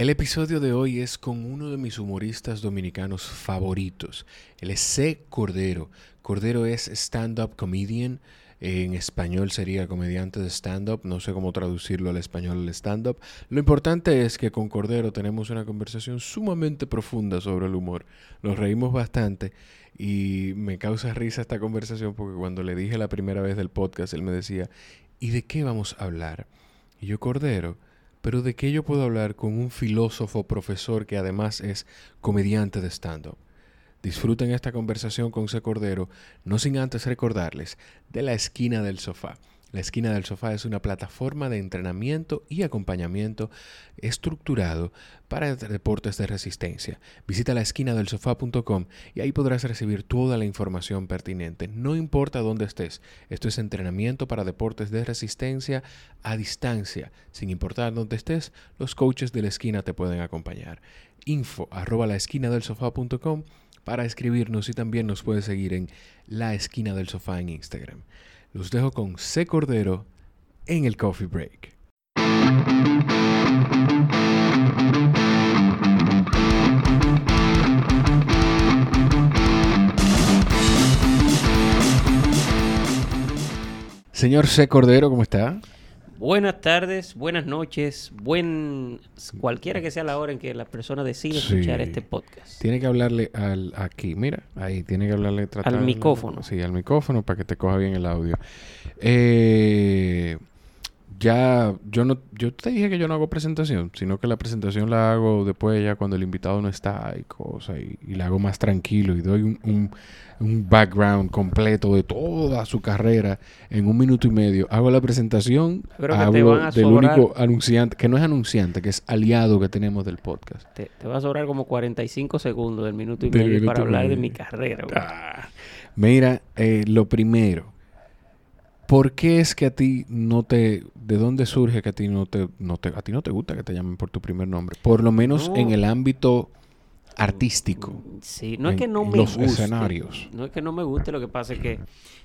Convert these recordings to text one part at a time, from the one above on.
El episodio de hoy es con uno de mis humoristas dominicanos favoritos. Él es C. Cordero. Cordero es stand-up comedian. En español sería comediante de stand-up. No sé cómo traducirlo al español el stand-up. Lo importante es que con Cordero tenemos una conversación sumamente profunda sobre el humor. Nos reímos bastante y me causa risa esta conversación porque cuando le dije la primera vez del podcast, él me decía, ¿y de qué vamos a hablar? Y yo, Cordero, pero ¿de qué puedo hablar con un filósofo profesor que además es comediante de stand-up? Disfruten esta conversación con C. Cordero, no sin antes recordarles de la esquina del sofá. La esquina del sofá es una plataforma de entrenamiento y acompañamiento estructurado para deportes de resistencia. Visita la esquina del y ahí podrás recibir toda la información pertinente. No importa dónde estés, esto es entrenamiento para deportes de resistencia a distancia. Sin importar dónde estés, los coaches de la esquina te pueden acompañar. Info arroba la esquina del para escribirnos y también nos puedes seguir en la esquina del sofá en Instagram. Los dejo con C. Cordero en el Coffee Break. Señor C. Cordero, ¿cómo está? Buenas tardes, buenas noches, buen cualquiera que sea la hora en que la persona decide escuchar este podcast. Tiene que hablarle al aquí, mira, ahí tiene que hablarle al micrófono. Sí, al micrófono para que te coja bien el audio. Eh, ya yo no yo te dije que yo no hago presentación, sino que la presentación la hago después ya cuando el invitado no está y cosas y, la hago más tranquilo y doy un, un, background completo de toda su carrera en un minuto y medio. Hago la presentación, hablo del único anunciante, que no es anunciante, que es aliado que tenemos del podcast. Te, va a sobrar como 45 segundos del minuto y medio para hablar de mi carrera. Ah, mira, eh, lo primero ¿Por qué es que a ti no te, de dónde surge que a ti no te, no te, a ti no te gusta que te llamen por tu primer nombre? Por lo menos en el ámbito artístico. Sí, no es que no me los escenarios. No es que no me guste, lo que pasa es que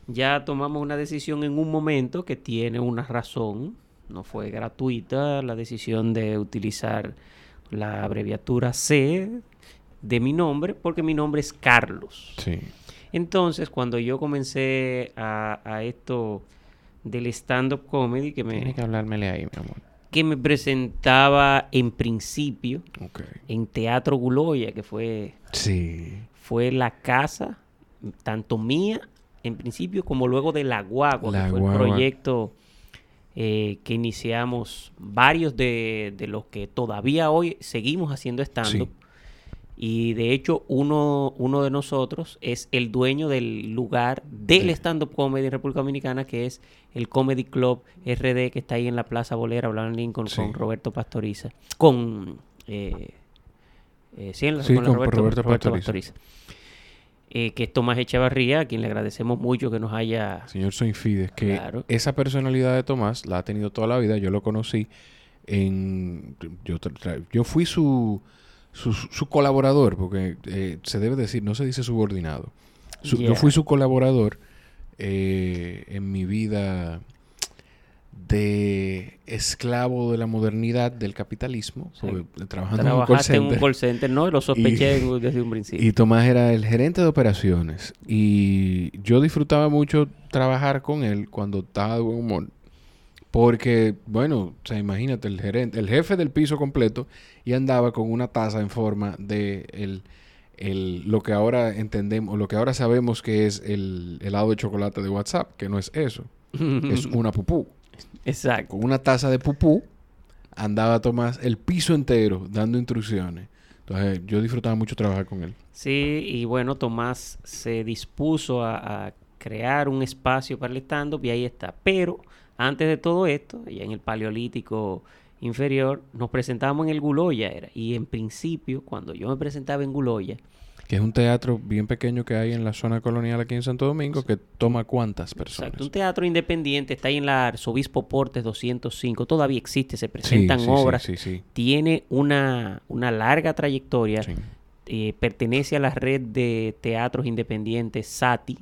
ya tomamos una decisión en un momento que tiene una razón, no fue gratuita la decisión de utilizar la abreviatura C de mi nombre, porque mi nombre es Carlos. Sí. Entonces, cuando yo comencé a, a esto del stand-up comedy que me... Tienes que hablármele ahí, mi amor. Que me presentaba en principio en Teatro Guloya, que fue... Sí. Fue la casa, tanto mía en principio como luego de La Guagua, que fue el proyecto eh, que iniciamos varios de, de, los que todavía hoy seguimos haciendo stand-up. Y de hecho, uno, uno de nosotros es el dueño del lugar del stand-up comedy en República Dominicana, que es el Comedy Club RD, que está ahí en la Plaza Bolera, Abraham Lincoln, con Roberto Pastoriza. Con. Eh, eh sí, en la, con, Roberto, Pastoriza. Eh, que es Tomás Echevarría, a quien le agradecemos mucho que nos haya... Señor Soinfides, que esa personalidad de Tomás la ha tenido toda la vida. Yo lo conocí en... Yo, yo fui su su, colaborador, porque eh, se debe decir, no se dice subordinado. Yo fui su colaborador eh, en mi vida de esclavo de la modernidad del capitalismo, trabajando en un call center. en un call center, ¿no? Lo sospeché desde un principio. Y Tomás era el gerente de operaciones y yo disfrutaba mucho trabajar con él cuando estaba de buen humor porque, bueno, o sea, imagínate, el gerente, el jefe del piso completo y andaba con una taza en forma de el, el, lo que ahora entendemos, lo que ahora sabemos que es el helado de chocolate de WhatsApp, que no es eso, es una pupú. Exacto. Con una taza de pupú andaba Tomás el piso entero dando instrucciones. Entonces yo disfrutaba mucho trabajar con él. Sí, y bueno, Tomás se dispuso a, a crear un espacio para el stand-up y ahí está. Pero antes de todo esto, ya en el Paleolítico inferior, nos presentábamos en el Guloya. Era. Y en principio, cuando yo me presentaba en Guloya, que es un teatro bien pequeño que hay en la zona colonial aquí en Santo Domingo, que toma cuántas personas. Exacto, un teatro independiente, está ahí en la Arzobispo Portes 205, todavía existe, se presentan obras, sí, tiene una, una larga trayectoria, eh, pertenece a la red de teatros independientes SATI,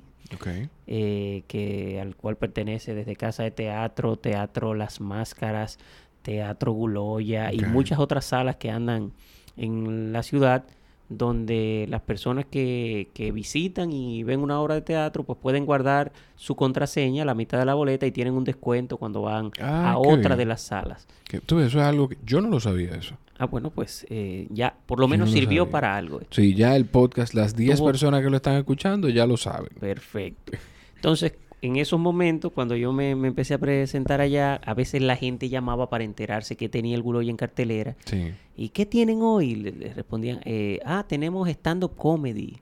eh, que, al cual pertenece desde Casa de Teatro, Teatro Las Máscaras, Teatro Guloya y muchas otras salas que andan en la ciudad donde las personas que, que, visitan y ven una obra de teatro, pues pueden guardar su contraseña, la mitad de la boleta, y tienen un descuento cuando van ah, a otra de las salas. tú, eso es algo que yo no lo sabía eso. Ah, bueno, pues eh, ya por lo menos sirvió para algo. Sí, ya el podcast, las 10 personas que lo están escuchando ya lo saben. Perfecto. Entonces, en esos momentos, cuando yo me, empecé a presentar allá, a veces la gente llamaba para enterarse que tenía el Guloy en cartelera. Sí. ¿Y qué tienen hoy? Le, respondían, eh, ah, tenemos stand-up comedy.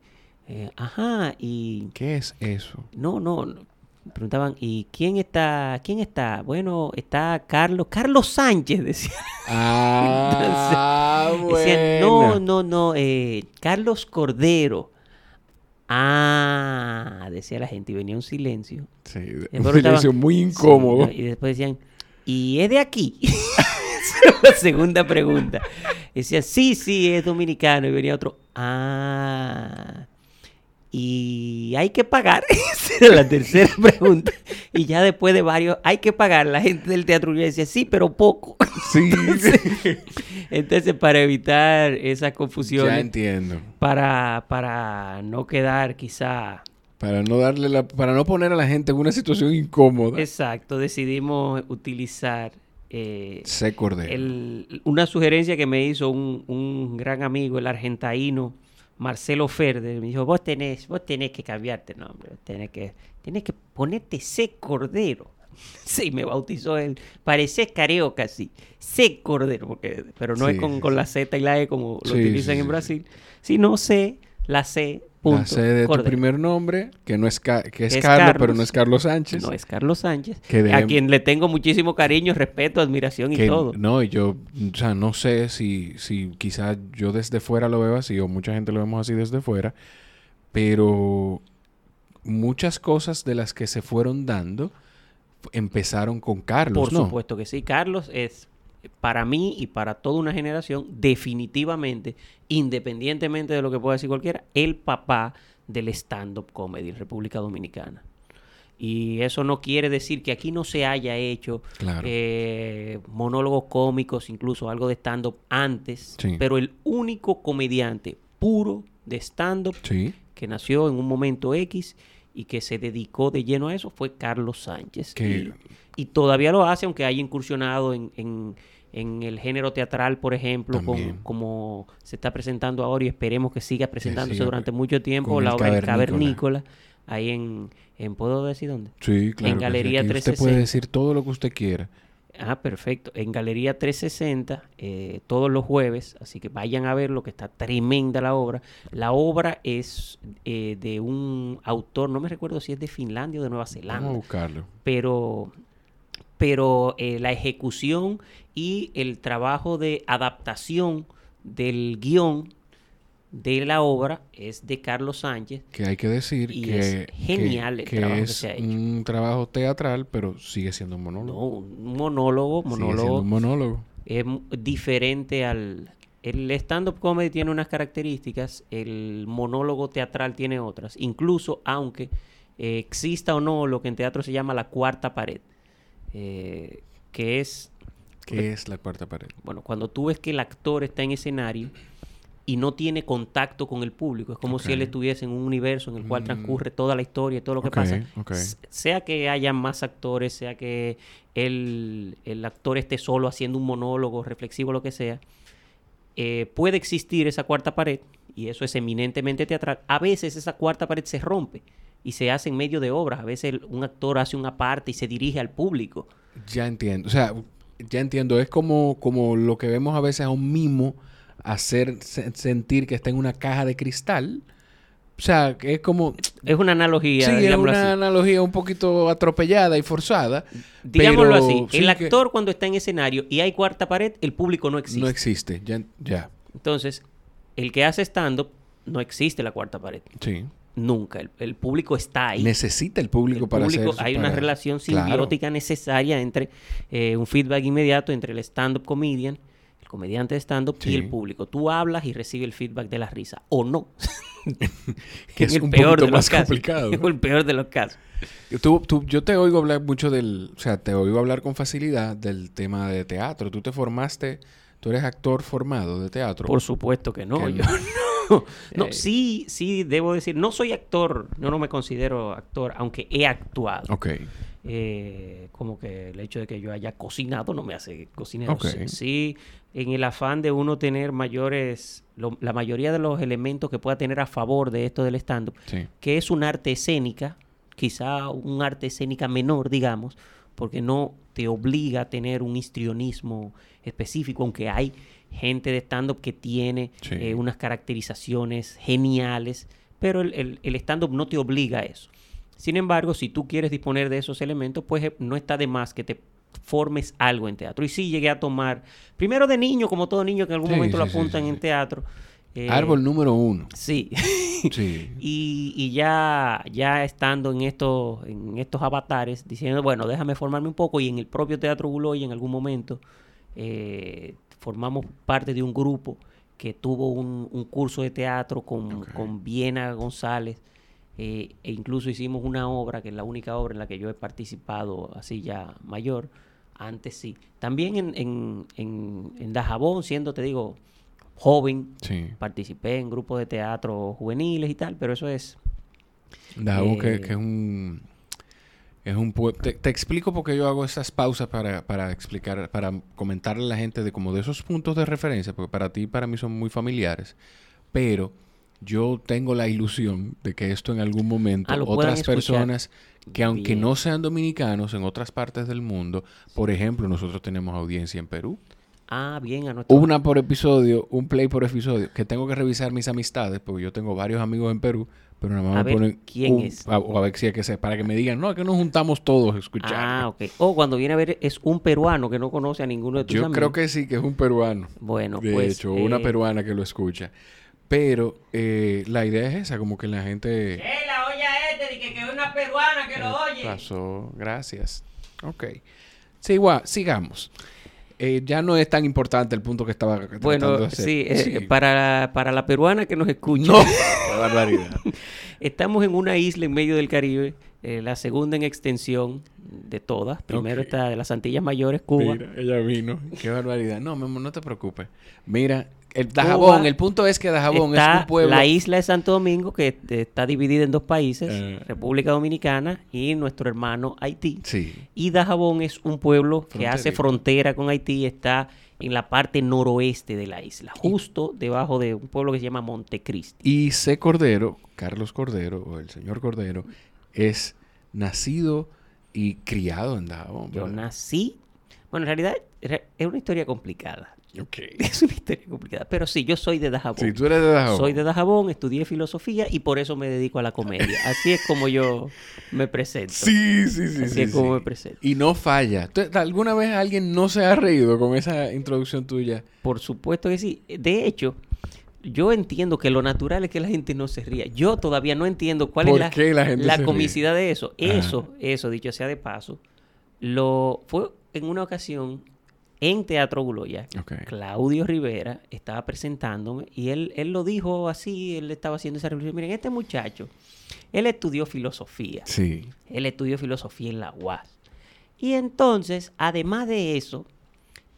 Eh, ajá, y... ¿Qué es eso? No, no, preguntaban, ¿y quién está? ¿Quién está? Bueno, está Carlos, Carlos Sánchez, decía. Ah, no, no, no, eh, Carlos Cordero. Ah, decía la gente y venía un silencio. Sí, un silencio muy incómodo. y después decían, ¿y es de aquí? la segunda pregunta. Decía, sí, sí, es dominicano. Y venía otro, ah y hay que pagar. Esa era la tercera pregunta. Y ya después de varios, hay que pagar. La gente del teatro ya decía, sí, pero poco. Sí. Entonces, para evitar esa confusión. Ya entiendo. Para, para no quedar quizá... Para no darle la, para no poner a la gente en una situación incómoda. Exacto, decidimos utilizar eh, El, una sugerencia que me hizo un, un gran amigo, el argentino Marcelo Ferde, me dijo, vos tenés, vos tenés que cambiarte nombre, tenés que, tenés que ponerte C Cordero. Sí, me bautizó él. Parece carioca, sí. C Cordero, porque, pero no es con, la Z y la E como lo utilizan en Brasil, sino C, la C la C de tu primer nombre, que no es, que es, Carlos, pero no es Carlos Sánchez. No es Carlos Sánchez. A quien le tengo muchísimo cariño, respeto, admiración y todo. No, yo, o sea, no sé si, si quizás yo desde fuera lo veo así o mucha gente lo vemos así desde fuera, pero muchas cosas de las que se fueron dando empezaron con Carlos. Por supuesto que sí. Carlos es para mí y para toda una generación, definitivamente, independientemente de lo que pueda decir cualquiera, el papá del stand-up comedy en República Dominicana. Y eso no quiere decir que aquí no se haya hecho eh, monólogos cómicos, incluso algo de stand-up antes, pero el único comediante puro de stand-up que nació en un momento X y que se dedicó de lleno a eso fue Carlos Sánchez. Y, todavía lo hace, aunque haya incursionado en, en el género teatral, por ejemplo, como se está presentando ahora y esperemos que siga presentándose durante mucho tiempo, la obra El Cavernícola, ahí en, en, ¿puedo decir dónde? Sí, claro. En Galería 360. Usted puede decir todo lo que usted quiera. Ah, perfecto. En Galería 360, eh, todos los jueves, así que vayan a verlo, que está tremenda la obra. La obra es eh, de un autor, no me recuerdo si es de Finlandia o de Nueva Zelanda. Vamos a buscarlo. Pero pero eh, la ejecución y el trabajo de adaptación del guion de la obra es de Carlos Sánchez. Que hay que decir que es genial el trabajo que se ha hecho. un trabajo teatral, pero sigue siendo un monólogo. No, un monólogo, monólogo. un monólogo. Es diferente al... El stand-up comedy tiene unas características, el monólogo teatral tiene otras. Incluso aunque eh, exista o no lo que en teatro se llama la cuarta pared. Eh, que es... ¿Qué es la cuarta pared? Bueno, cuando tú ves que el actor está en escenario y no tiene contacto con el público, es como si él estuviese en un universo en el cual mm. transcurre toda la historia y todo lo que pasa. Sea que haya más actores, sea que el, el, actor esté solo haciendo un monólogo reflexivo, lo que sea, eh, puede existir esa cuarta pared y eso es eminentemente teatral. A veces esa cuarta pared se rompe y se hace en medio de obras. A veces un actor hace una parte y se dirige al público. Ya entiendo. O sea, ya entiendo. Es como, como lo que vemos a veces a un mimo hacer sentir que está en una caja de cristal. O sea, es como... Es una analogía. Sí, es una analogía un poquito atropellada y forzada. Digámoslo así. el actor cuando está en escenario y hay cuarta pared, el público no existe. No existe, ya. ya. Entonces, el que hace stand-up, no existe la cuarta pared. Sí. Nunca. El, público está ahí. Necesita el público para hacer Hay una relación simbiótica necesaria entre eh, un feedback inmediato entre el stand-up comedian, comediante de stand-up y el público. Tú hablas y recibes el feedback de la risa, o no. que es el un peor de más complicado. Es el peor de los casos. yo te oigo hablar mucho del, o sea, te oigo hablar con facilidad del tema de teatro. Tú te formaste, tú eres actor formado de teatro. Por supuesto que no, yo no. No, eh. sí, sí, debo decir, no soy actor, yo no me considero actor, aunque he actuado. Ok. Eh, como que el hecho de que yo haya cocinado no me hace cocinero. Sí, en el afán de uno tener mayores, la mayoría de los elementos que pueda tener a favor de esto del stand-up, que es un arte escénica, quizá un arte escénica menor, digamos, porque no te obliga a tener un histrionismo específico, aunque hay gente de stand-up que tiene eh, unas caracterizaciones geniales, pero el, el stand-up no te obliga a eso. Sin embargo, si tú quieres disponer de esos elementos, pues eh, no está de más que te formes algo en teatro. Y sí llegué a tomar, primero de niño, como todo niño que en algún momento lo apuntan en teatro. Eh, Árbol número uno. Sí. y, ya, ya estando en estos, en estos avatares, diciendo, bueno, déjame formarme un poco. Y en el propio Teatro Buloy, en algún momento, eh, formamos parte de un grupo que tuvo un, curso de teatro con, con Viena González eh, e incluso hicimos una obra, que es la única obra en la que yo he participado así ya mayor, antes sí. También en, en, en, Dajabón, siendo, te digo, joven, participé en grupos de teatro juveniles y tal, pero eso es... Dajabón que, eh, es un... Es un te, te, explico por qué yo hago esas pausas para, para explicar, para comentarle a la gente de como de esos puntos de referencia, porque para ti y para mí son muy familiares, pero yo tengo la ilusión de que esto en algún momento ah, otras personas que aunque no sean dominicanos en otras partes del mundo, por ejemplo, nosotros tenemos audiencia en Perú. Ah, bien, Una por episodio, un play por episodio, que tengo que revisar mis amistades, porque yo tengo varios amigos en Perú, pero nada más me ponen quién es. o a ver si hay que ser, para que me digan, no, es que nos juntamos todos a escuchar. Ah, ok. O cuando viene a ver, es un peruano que no conoce a ninguno de tus yo amigos. Yo creo que sí, que es un peruano. Bueno, de pues. De hecho, una eh, peruana que lo escucha. Pero eh, la idea es esa, como que la gente... ¡Eh, la olla este! Que, que una peruana que lo eh, oye. Pasó, gracias. Ok. Sí, igual, sigamos. Eh, ya no es tan importante el punto que estaba bueno, de hacer. Sí, sí. Para, para la peruana que nos escucha. No, qué barbaridad. Estamos en una isla en medio del Caribe, la segunda en extensión de todas. Primero está de las Antillas Mayores, Cuba. Mira, ella vino. Qué barbaridad. No, no te preocupes. Mira, el Dajabón, el punto es que Dajabón es un pueblo. La isla de Santo Domingo, que está dividida en dos países, eh. República Dominicana y nuestro hermano Haití. Sí. Y Dajabón es un pueblo que hace frontera con Haití, está en la parte noroeste de la isla, justo debajo de un pueblo que se llama Montecristi. Y C. Cordero, Carlos Cordero, o el señor Cordero, es nacido y criado en Dajabón. Yo nací. Bueno, en realidad es una historia complicada. Okay. Es una historia complicada. Pero sí, yo soy de Dajabón. Sí, tú eres de Dajabón. Soy de Dajabón, estudié filosofía y por eso me dedico a la comedia. Así es como yo me presento. Sí, sí, sí. Así es como me presento. Y no falla. ¿Alguna vez alguien no se ha reído con esa introducción tuya? Por supuesto que sí. De hecho, yo entiendo que lo natural es que la gente no se ría. Yo todavía no entiendo cuál es la, la, comicidad de eso. Eso, eso, dicho sea de paso, lo fue en una ocasión en Teatro Guloya. Claudio Rivera estaba presentándome y él, él lo dijo así, él estaba haciendo esa reflexión. Miren, este muchacho, él estudió filosofía. Sí. Él estudió filosofía en la UAS. Y entonces, además de eso,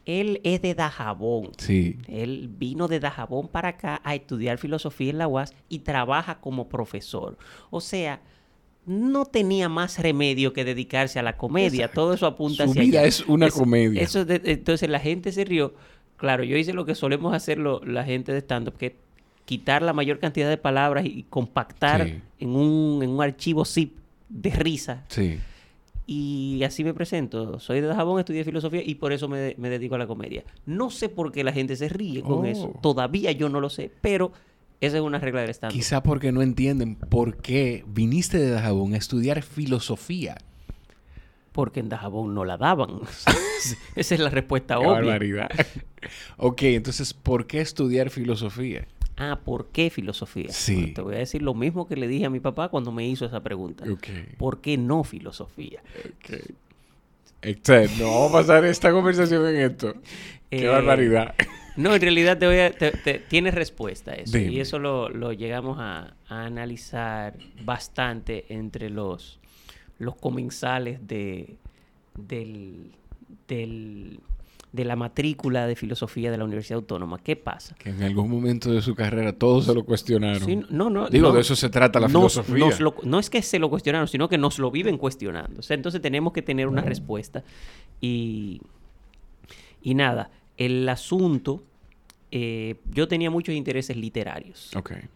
él es de Dajabón. Sí. Él vino de Dajabón para acá a estudiar filosofía en la UAS y trabaja como profesor. O sea, no tenía más remedio que dedicarse a la comedia. Todo eso apunta Su hacia vida es una comedia. Eso entonces la gente se rió. Claro, yo hice lo que solemos hacer la gente de stand-up, que quitar la mayor cantidad de palabras y compactar en, un, en un archivo zip de risa. Sí. Y así me presento. Soy de Dajabón, estudié filosofía y por eso me, dedico a la comedia. No sé por qué la gente se ríe con eso. Oh. Todavía yo no lo sé, pero esa es una regla del stand Quizá porque no entienden por qué viniste de Dajabón a estudiar filosofía. Porque en Dajabón no la daban. Esa es la respuesta obvia. barbaridad. ok, entonces, ¿por qué estudiar filosofía? Ah, ¿por qué filosofía? Sí. te voy a decir lo mismo que le dije a mi papá cuando me hizo esa pregunta. ¿Por qué no filosofía? Ok. no vamos a pasar esta conversación en esto. Qué eh, barbaridad. No, en realidad te voy a, tienes respuesta a eso. Y eso lo, llegamos a, analizar bastante entre los, los comensales de, del, del de la matrícula de filosofía de la Universidad Autónoma. ¿Qué pasa? Que en algún momento de su carrera todos se lo cuestionaron. no, no. Digo, de eso se trata la filosofía. no es que se lo cuestionaron, sino que nos lo viven cuestionando. O sea, entonces tenemos que tener una respuesta. Y, y nada, el asunto, eh, yo tenía muchos intereses literarios.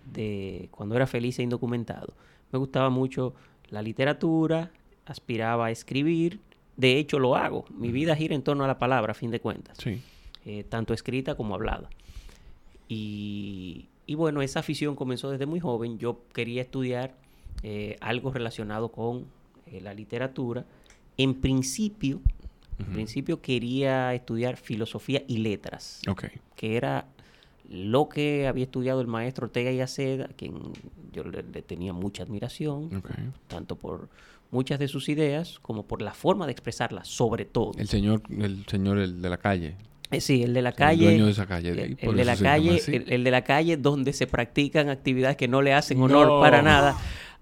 De cuando era feliz e indocumentado. Me gustaba mucho la literatura, aspiraba a escribir de hecho, lo hago. Mi vida gira en torno a la palabra, a fin de cuentas. Sí. Eh, tanto escrita como hablada. Y, bueno, esa afición comenzó desde muy joven. Yo quería estudiar eh, algo relacionado con eh, la literatura. En principio, en principio quería estudiar filosofía y letras. Que era lo que había estudiado el maestro Ortega y Aceda, a quien yo le, tenía mucha admiración, tanto por muchas de sus ideas como por la forma de expresarlas, sobre todo. El señor, el señor el de la calle. Eh, sí, el de la calle. El dueño de esa calle. el, de la calle, el, de la calle donde se practican actividades que no le hacen honor para nada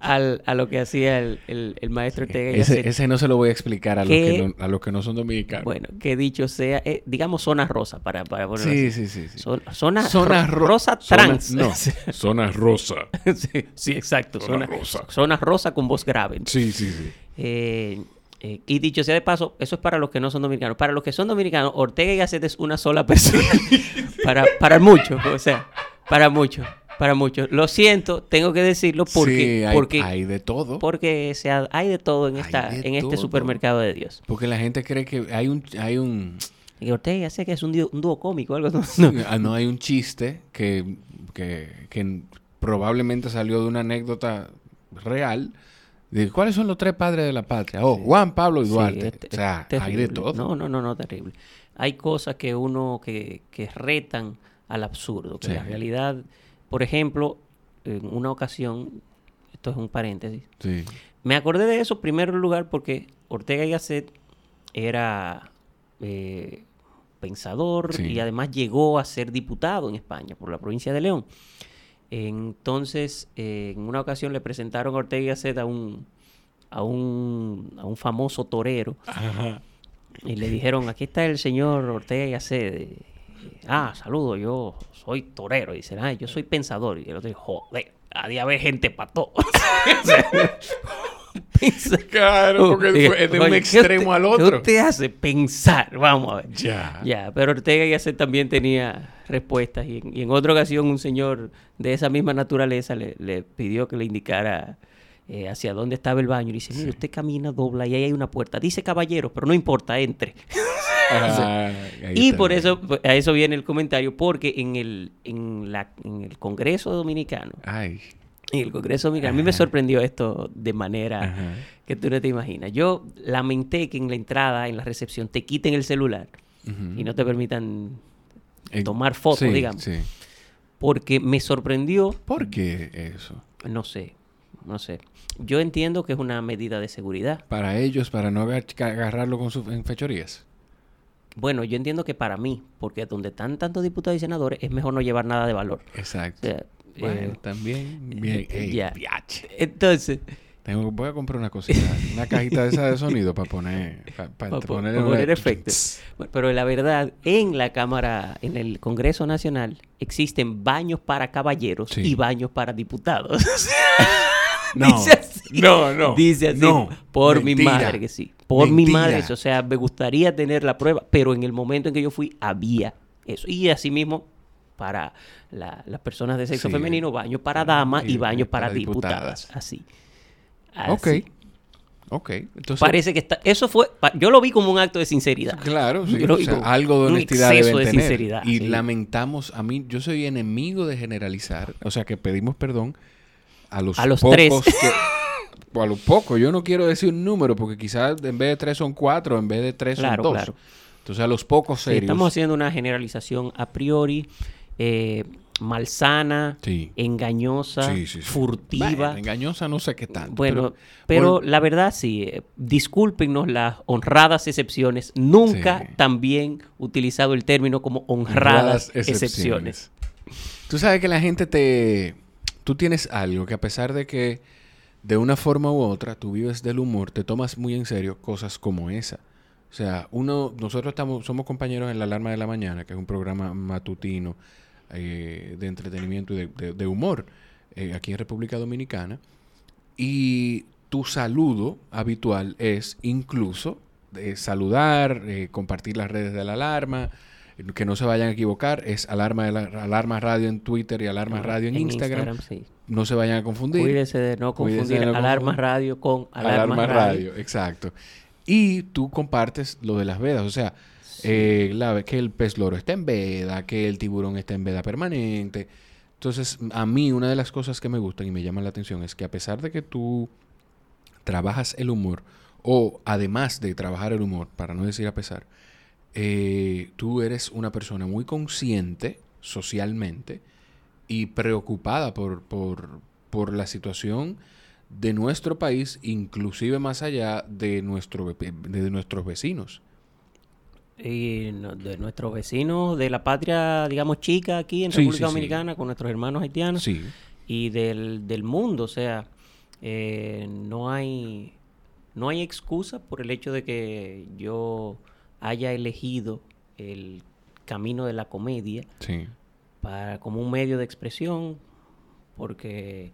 al, a lo que hacía el, el, maestro Ortega. Ese, ese, no se lo voy a explicar a, los, que no, a los que no son dominicanos. Bueno, que dicho sea, eh, digamos zona rosa, para, para ponerlo sí, sí, sí, sí. zona, zona rosa trans. no, zona rosa. sí, sí, exacto. Zona, rosa. Zona rosa con voz grave. Sí, sí, sí. Eh, eh, y dicho sea de paso, eso es para los que no son dominicanos. Para los que son dominicanos, Ortega y Gasset es una sola persona. para, para muchos, o sea, para muchos para muchos. Lo siento, tengo que decirlo porque, hay, porque hay de todo. Porque sea, hay de todo en esta en este supermercado de Dios. Porque la gente cree que hay un hay un y Ortega sé que es un, dúo cómico algo no. Ah, no. hay un chiste que, que, probablemente salió de una anécdota real de cuáles son los tres padres de la patria. Oh, Juan, Pablo y Duarte. o sea, hay de todo. No, no, no, no, terrible. Hay cosas que uno que, que retan al absurdo, que la realidad por ejemplo, en una ocasión, esto es un paréntesis, me acordé de eso en primer lugar porque Ortega y Gasset era eh, pensador y además llegó a ser diputado en España por la provincia de León. Entonces, eh, en una ocasión le presentaron a Ortega y Gasset a un, a un, a un famoso torero. Y le dijeron, aquí está el señor Ortega y Gasset ah, saludo, yo soy torero. Y dice, ah, yo soy pensador. Y el otro dice, joder, a día ve gente pató. claro, porque es de un extremo al otro. ¿Qué te hace pensar? Vamos a ver. Ya. Ya, pero Ortega y Gasset también tenía respuestas. Y en, otra ocasión un señor de esa misma naturaleza le, le pidió que le indicara eh, hacia dónde estaba el baño y dice, mire, usted camina, dobla y ahí hay una puerta. Dice caballero, pero no importa, entre. y por eso, a eso viene el comentario, porque en el, en la, en el Congreso Dominicano, Ay. en el Congreso Dominicano, a mí me sorprendió esto de manera que tú no te imaginas. Yo lamenté que en la entrada, en la recepción, te quiten el celular y no te permitan eh, tomar fotos, digamos. Porque me sorprendió. ¿Por qué eso? No sé no sé. Yo entiendo que es una medida de seguridad. Para ellos, para no agarrarlo con sus fechorías. Bueno, yo entiendo que para mí, porque donde están tantos diputados y senadores, es mejor no llevar nada de valor. Exacto. bueno, eh, también. Bien, ya. Entonces. Tengo, voy a comprar una cosita, una cajita de esa de sonido para poner, para, poner, efectos. pero la verdad, en la Cámara, en el Congreso Nacional, existen baños para caballeros y baños para diputados. No, Dice así. No, no. Dice así. No, por mi madre que sí. Por mi madre. O sea, me gustaría tener la prueba, pero en el momento en que yo fui había eso. Y asimismo, para las personas de sexo femenino, baños para damas y, baños para, diputadas. Así. Ok. Ok. Entonces, Parece que está. Eso fue. Yo lo vi como un acto de sinceridad. Claro, sí. algo de honestidad. Un de sinceridad. Y lamentamos. A mí, yo soy enemigo de generalizar. O sea, que pedimos perdón a los, a los pocos tres. a los pocos. Yo no quiero decir un número porque quizás en vez de tres son cuatro, en vez de tres son dos. Entonces a los pocos serios. estamos haciendo una generalización a priori. Eh, malsana, engañosa, furtiva. engañosa no sé qué tanto. Bueno, pero, la verdad sí, eh, discúlpenos las honradas excepciones. Nunca también utilizado el término como honradas, excepciones. Tú sabes que la gente te... Tú tienes algo que a pesar de que de una forma u otra tú vives del humor, te tomas muy en serio cosas como esa. O sea, uno, nosotros estamos, somos compañeros en La Alarma de la Mañana, que es un programa matutino eh, de entretenimiento y de, humor eh, aquí en República Dominicana. Y tu saludo habitual es incluso de saludar, eh, compartir las redes de la alarma, que no se vayan a equivocar, es alarma, alarma radio en Twitter y alarma radio en, Instagram. No se vayan a confundir. Cuídense de no confundir alarma radio con alarma, radio. Exacto. Y tú compartes lo de las vedas, o sea, eh, la, que el pez loro está en veda, que el tiburón está en veda permanente. Entonces, a mí una de las cosas que me gustan y me llaman la atención es que a pesar de que tú trabajas el humor, o además de trabajar el humor, para no decir a pesar, eh, tú eres una persona muy consciente socialmente y preocupada por, por, por la situación de nuestro país, inclusive más allá de, nuestro, de nuestros vecinos. Y de nuestros vecinos de la patria, digamos, chica aquí en República Dominicana, con nuestros hermanos haitianos. Y del, del, mundo. O sea, eh, no hay no hay excusa por el hecho de que yo haya elegido el camino de la comedia para, como un medio de expresión, porque,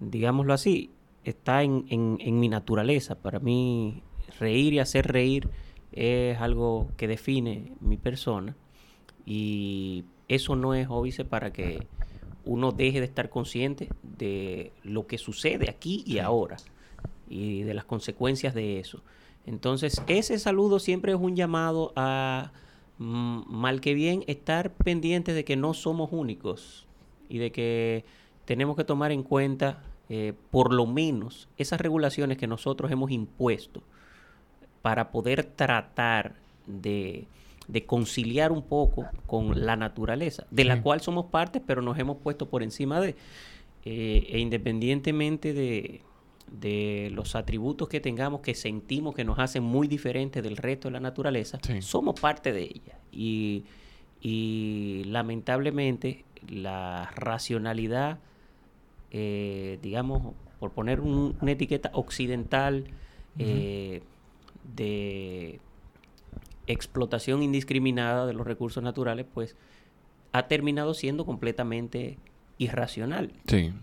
digámoslo así, está en, en, en mi naturaleza. Para mí, reír y hacer reír es algo que define mi persona y eso no es óbice para que uno deje de estar consciente de lo que sucede aquí y ahora y de las consecuencias de eso. Entonces, ese saludo siempre es un llamado a, mm, mal que bien, estar pendientes de que no somos únicos y de que tenemos que tomar en cuenta eh, por lo menos esas regulaciones que nosotros hemos impuesto para poder tratar de, conciliar un poco con la naturaleza, de la cual somos parte, pero nos hemos puesto por encima de, eh, e independientemente de, los atributos que tengamos que sentimos que nos hacen muy diferentes del resto de la naturaleza, somos parte de ella. Y, lamentablemente la racionalidad, eh, digamos, por poner una etiqueta occidental, de explotación indiscriminada de los recursos naturales, pues ha terminado siendo completamente irracional.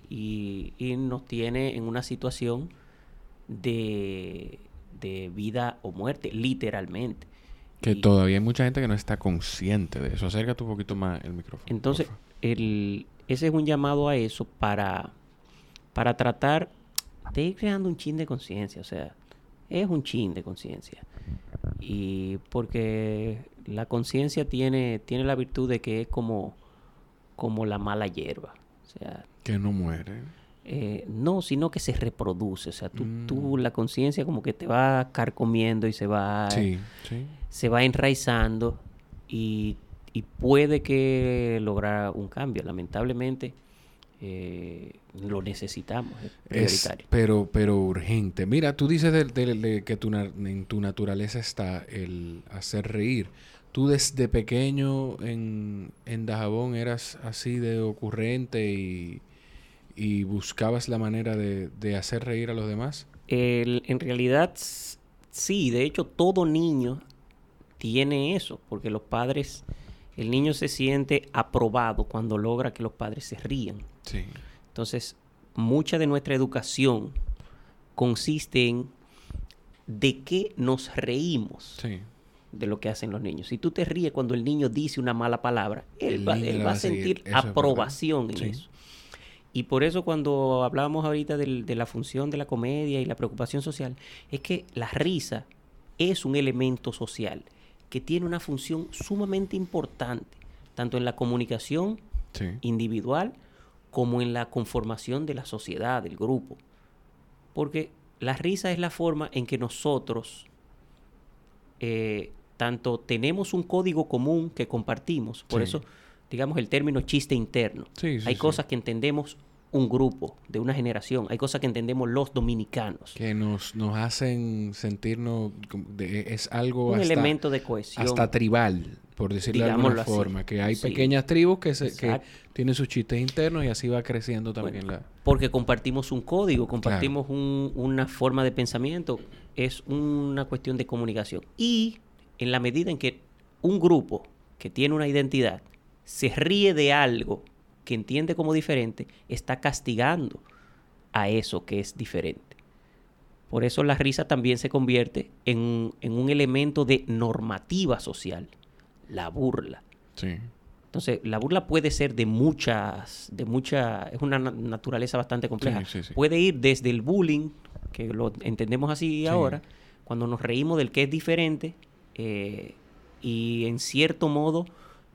Y, nos tiene en una situación de, vida o muerte, literalmente. Que todavía hay mucha gente que no está consciente de eso. Acércate un poquito más el micrófono. Entonces, el, ese es un llamado a eso para, para tratar de ir creando un chin de conciencia. O sea, es un chin de conciencia. Y porque la conciencia tiene, tiene la virtud de que es como, como la mala hierba. O sea, que no muere. Eh, no, sino que se reproduce. O sea, tú, tú mm. la conciencia como que te va carcomiendo y se va, se va enraizando y, y puede que lograr un cambio. Lamentablemente, eh, lo necesitamos, es prioritario. pero, pero urgente. Mira, tú dices de, que tu, en tu naturaleza está el hacer reír. ¿Tú desde pequeño en, en Dajabón eras así de ocurrente y, y buscabas la manera de, de, hacer reír a los demás? en realidad, sí. De hecho, todo niño tiene eso, porque los padres, el niño se siente aprobado cuando logra que los padres se rían. Entonces, mucha de nuestra educación consiste en de qué nos reímos de lo que hacen los niños. Si tú te ríes cuando el niño dice una mala palabra, él, va, a sentir aprobación en eso. Y por eso cuando hablábamos ahorita de la función de la comedia y la preocupación social, es que la risa es un elemento social que tiene una función sumamente importante, tanto en la comunicación individual como en la conformación de la sociedad, del grupo. Porque la risa es la forma en que nosotros eh, tanto tenemos un código común que compartimos, por eso digamos, el término chiste interno. Hay cosas que entendemos un grupo, de una generación. Hay cosas que entendemos los dominicanos. Que nos, nos hacen sentirnos, es algo... Un elemento de cohesión. Hasta tribal, por decirlo de alguna forma. Que hay pequeñas tribus que, se, que tienen sus chistes internos y así va creciendo también la... Porque compartimos un código, compartimos una forma de pensamiento. Es una cuestión de comunicación. Y en la medida en que un grupo que tiene una identidad se ríe de algo que entiende como diferente, está castigando a eso que es diferente. Por eso la risa también se convierte en, un elemento de normativa social, la burla. Entonces, la burla puede ser de muchas, de mucha, es una naturaleza bastante compleja. puede ir desde el bullying, que lo entendemos así ahora, cuando nos reímos del que es diferente eh, y en cierto modo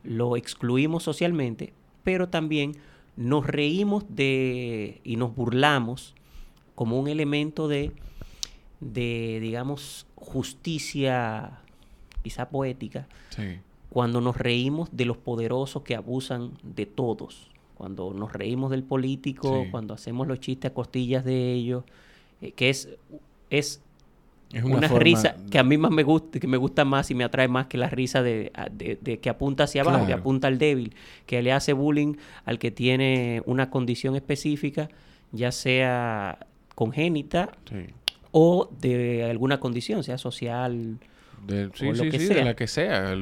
lo excluimos socialmente, pero también nos reímos de y nos burlamos como un elemento de, de digamos, justicia quizá poética, cuando nos reímos de los poderosos que abusan de todos, cuando nos reímos del político, cuando hacemos los chistes a costillas de ellos, eh, que es, es es una, risa que a mí más me gusta, que me gusta más y me atrae más que la risa de, que apunta hacia abajo, que apunta al débil, que le hace bullying al que tiene una condición específica, ya sea congénita o de alguna condición, sea social. De, sí, sí, sí, de la que sea,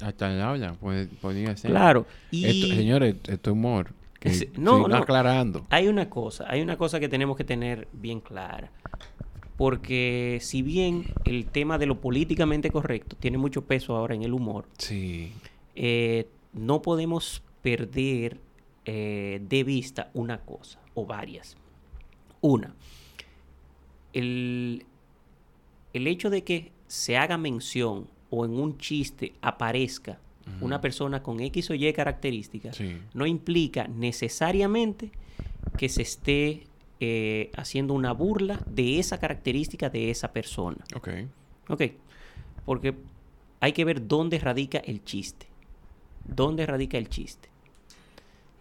hasta habla, podría ser. Claro. Y... señores, esto es humor. Que no, no, aclarando. Hay una cosa, hay una cosa que tenemos que tener bien clara porque si bien el tema de lo políticamente correcto tiene mucho peso ahora en el humor, sí. Eh, no podemos perder eh, de vista una cosa o varias. Una, el, hecho de que se haga mención o en un chiste aparezca una persona con X o Y características, no implica necesariamente que se esté eh, haciendo una burla de esa característica de esa persona. Ok. Ok. Porque hay que ver dónde radica el chiste. ¿Dónde radica el chiste?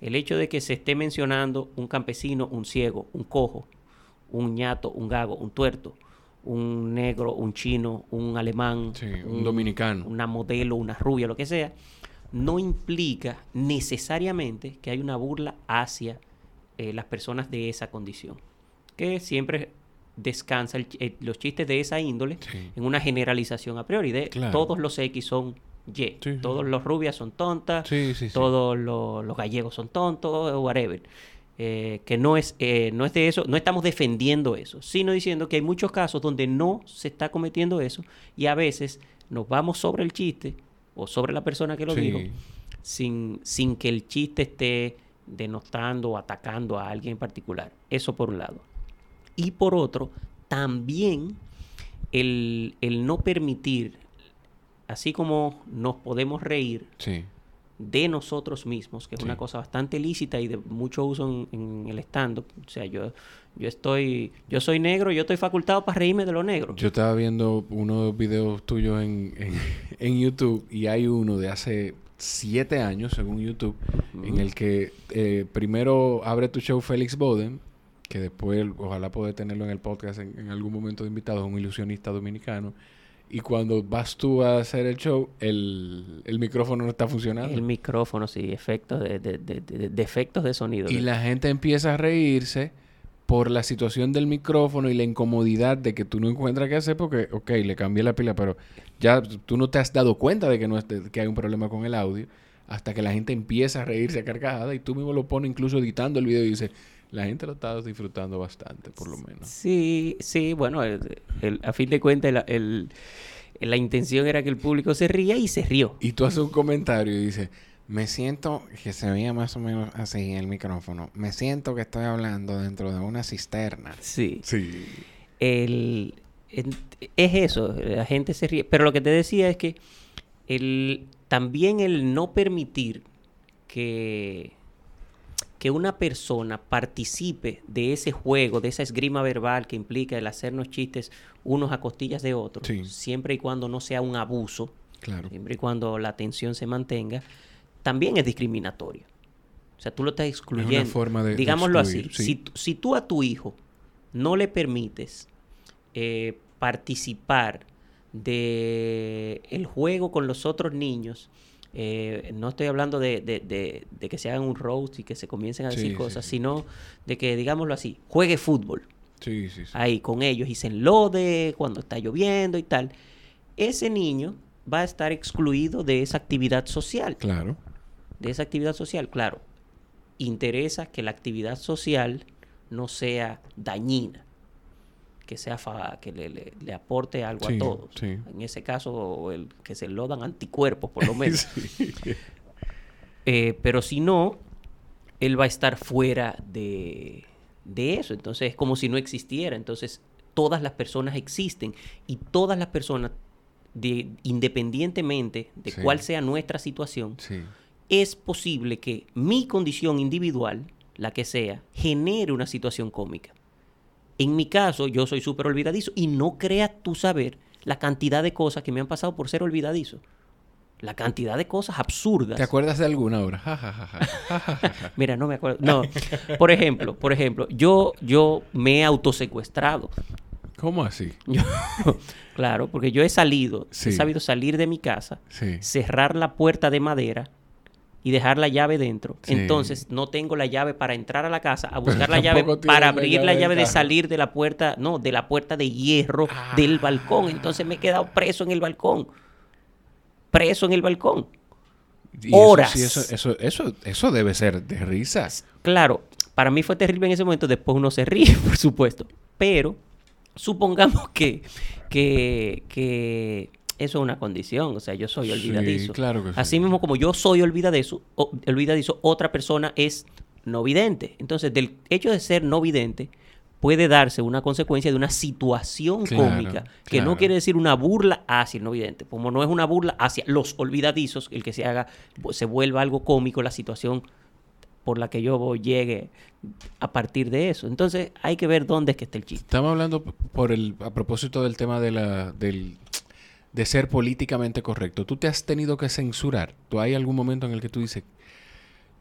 El hecho de que se esté mencionando un campesino, un ciego, un cojo, un ñato, un gago, un tuerto, un negro, un chino, un alemán, un, dominicano, una modelo, una rubia, lo que sea, no implica necesariamente que hay una burla hacia eh, las personas de esa condición. Que siempre descansa eh, los chistes de esa índole en una generalización a priori de todos los X son Y, todos los rubias son tontas, todos los, gallegos son tontos, whatever. Eh, que no es, no es de eso, no estamos defendiendo eso, sino diciendo que hay muchos casos donde no se está cometiendo eso y a veces nos vamos sobre el chiste o sobre la persona que lo dijo sin, sin que el chiste esté denostando o atacando a alguien en particular. Eso por un lado. Y por otro, también el, no permitir, así como nos podemos reír de nosotros mismos, que es una cosa bastante lícita y de mucho uso en, el stand-up. O sea, yo, yo estoy, yo soy negro, yo estoy facultado para reírme de lo negro. Yo estaba viendo unos videos tuyos en, en YouTube y hay uno de hace siete años, según YouTube, en el que eh, primero abre tu show Félix Boden, que después ojalá puede tenerlo en el podcast en, algún momento de invitado, un ilusionista dominicano. Y cuando vas tú a hacer el show, el, micrófono no está funcionando. El micrófono, sí, efectos de, de, de, efectos de sonido. Y la gente empieza a reírse por la situación del micrófono y la incomodidad de que tú no encuentras qué hacer porque, ok, le cambié la pila, pero ya tú no te has dado cuenta de que, no es que hay un problema con el audio hasta que la gente empieza a reírse a carcajada y tú mismo lo pones incluso editando el video y dices, la gente lo está disfrutando bastante, por lo menos. Sí, sí, bueno, a fin de cuentas la intención era que el público se ría y se rió. Y tú haces un comentario y dices, me siento, que se veía más o menos así en el micrófono, me siento que estoy hablando dentro de una cisterna. Sí. Sí. El, es eso, la gente se ríe. Pero lo que te decía es que el, también el no permitir que, que una persona participe de ese juego, de esa esgrima verbal que implica el hacernos chistes unos a costillas de otros, siempre y cuando no sea un abuso, claro. siempre y cuando la tensión se mantenga, también es discriminatorio. O sea, tú lo estás excluyendo. Es una forma de, Digámoslo así. Si, tú a tu hijo no le permites eh, participar de el juego con los otros niños, eh, no estoy hablando de, que se hagan un roast y que se comiencen a decir cosas, sino de que, digámoslo así, juegue fútbol. Ahí con ellos y se enlode cuando está lloviendo y tal. Ese niño va a estar excluido de esa actividad social. Claro. De esa actividad social, claro. Interesa que la actividad social no sea dañina que sea que le, aporte algo a todos. En ese caso, el que se lo dan anticuerpos, por lo menos. Eh, pero si no, él va a estar fuera de, eso. Entonces es como si no existiera. Entonces todas las personas existen y todas las personas, de, independientemente de cuál sea nuestra situación, es posible que mi condición individual, la que sea, genere una situación cómica. En mi caso, yo soy súper olvidadizo y no creas tú saber la cantidad de cosas que me han pasado por ser olvidadizo. La cantidad de cosas absurdas. ¿Te acuerdas de alguna hora? Mira, no me acuerdo. No. Por ejemplo, por ejemplo, yo, yo me he autosecuestrado. ¿Cómo así? claro, porque yo he salido, he sabido salir de mi casa, cerrar la puerta de madera y dejar la llave dentro. Entonces no tengo la llave para entrar a la casa, a buscar la llave para abrir la llave, de, salir de la puerta, no, de la puerta de hierro del ah. balcón. Entonces me he quedado preso en el balcón. Preso en el balcón. Horas. Eso, eso, eso, eso, debe ser de risas. Claro, para mí fue terrible en ese momento, después uno se ríe, por supuesto. Pero supongamos que, que, que eso es una condición, o sea, yo soy olvidadizo. claro que Así mismo como yo soy olvidadizo, olvidadizo, otra persona es no vidente. Entonces, del hecho de ser no vidente, puede darse una consecuencia de una situación cómica, que no quiere decir una burla hacia el no vidente, como no es una burla hacia los olvidadizos, el que se haga, se vuelva algo cómico la situación por la que yo llegue a partir de eso. Entonces hay que ver dónde es que está el chiste. Estamos hablando por el, a propósito del tema de la, del de ser políticamente correcto. Tú te has tenido que censurar. ¿Tú hay algún momento en el que tú dices,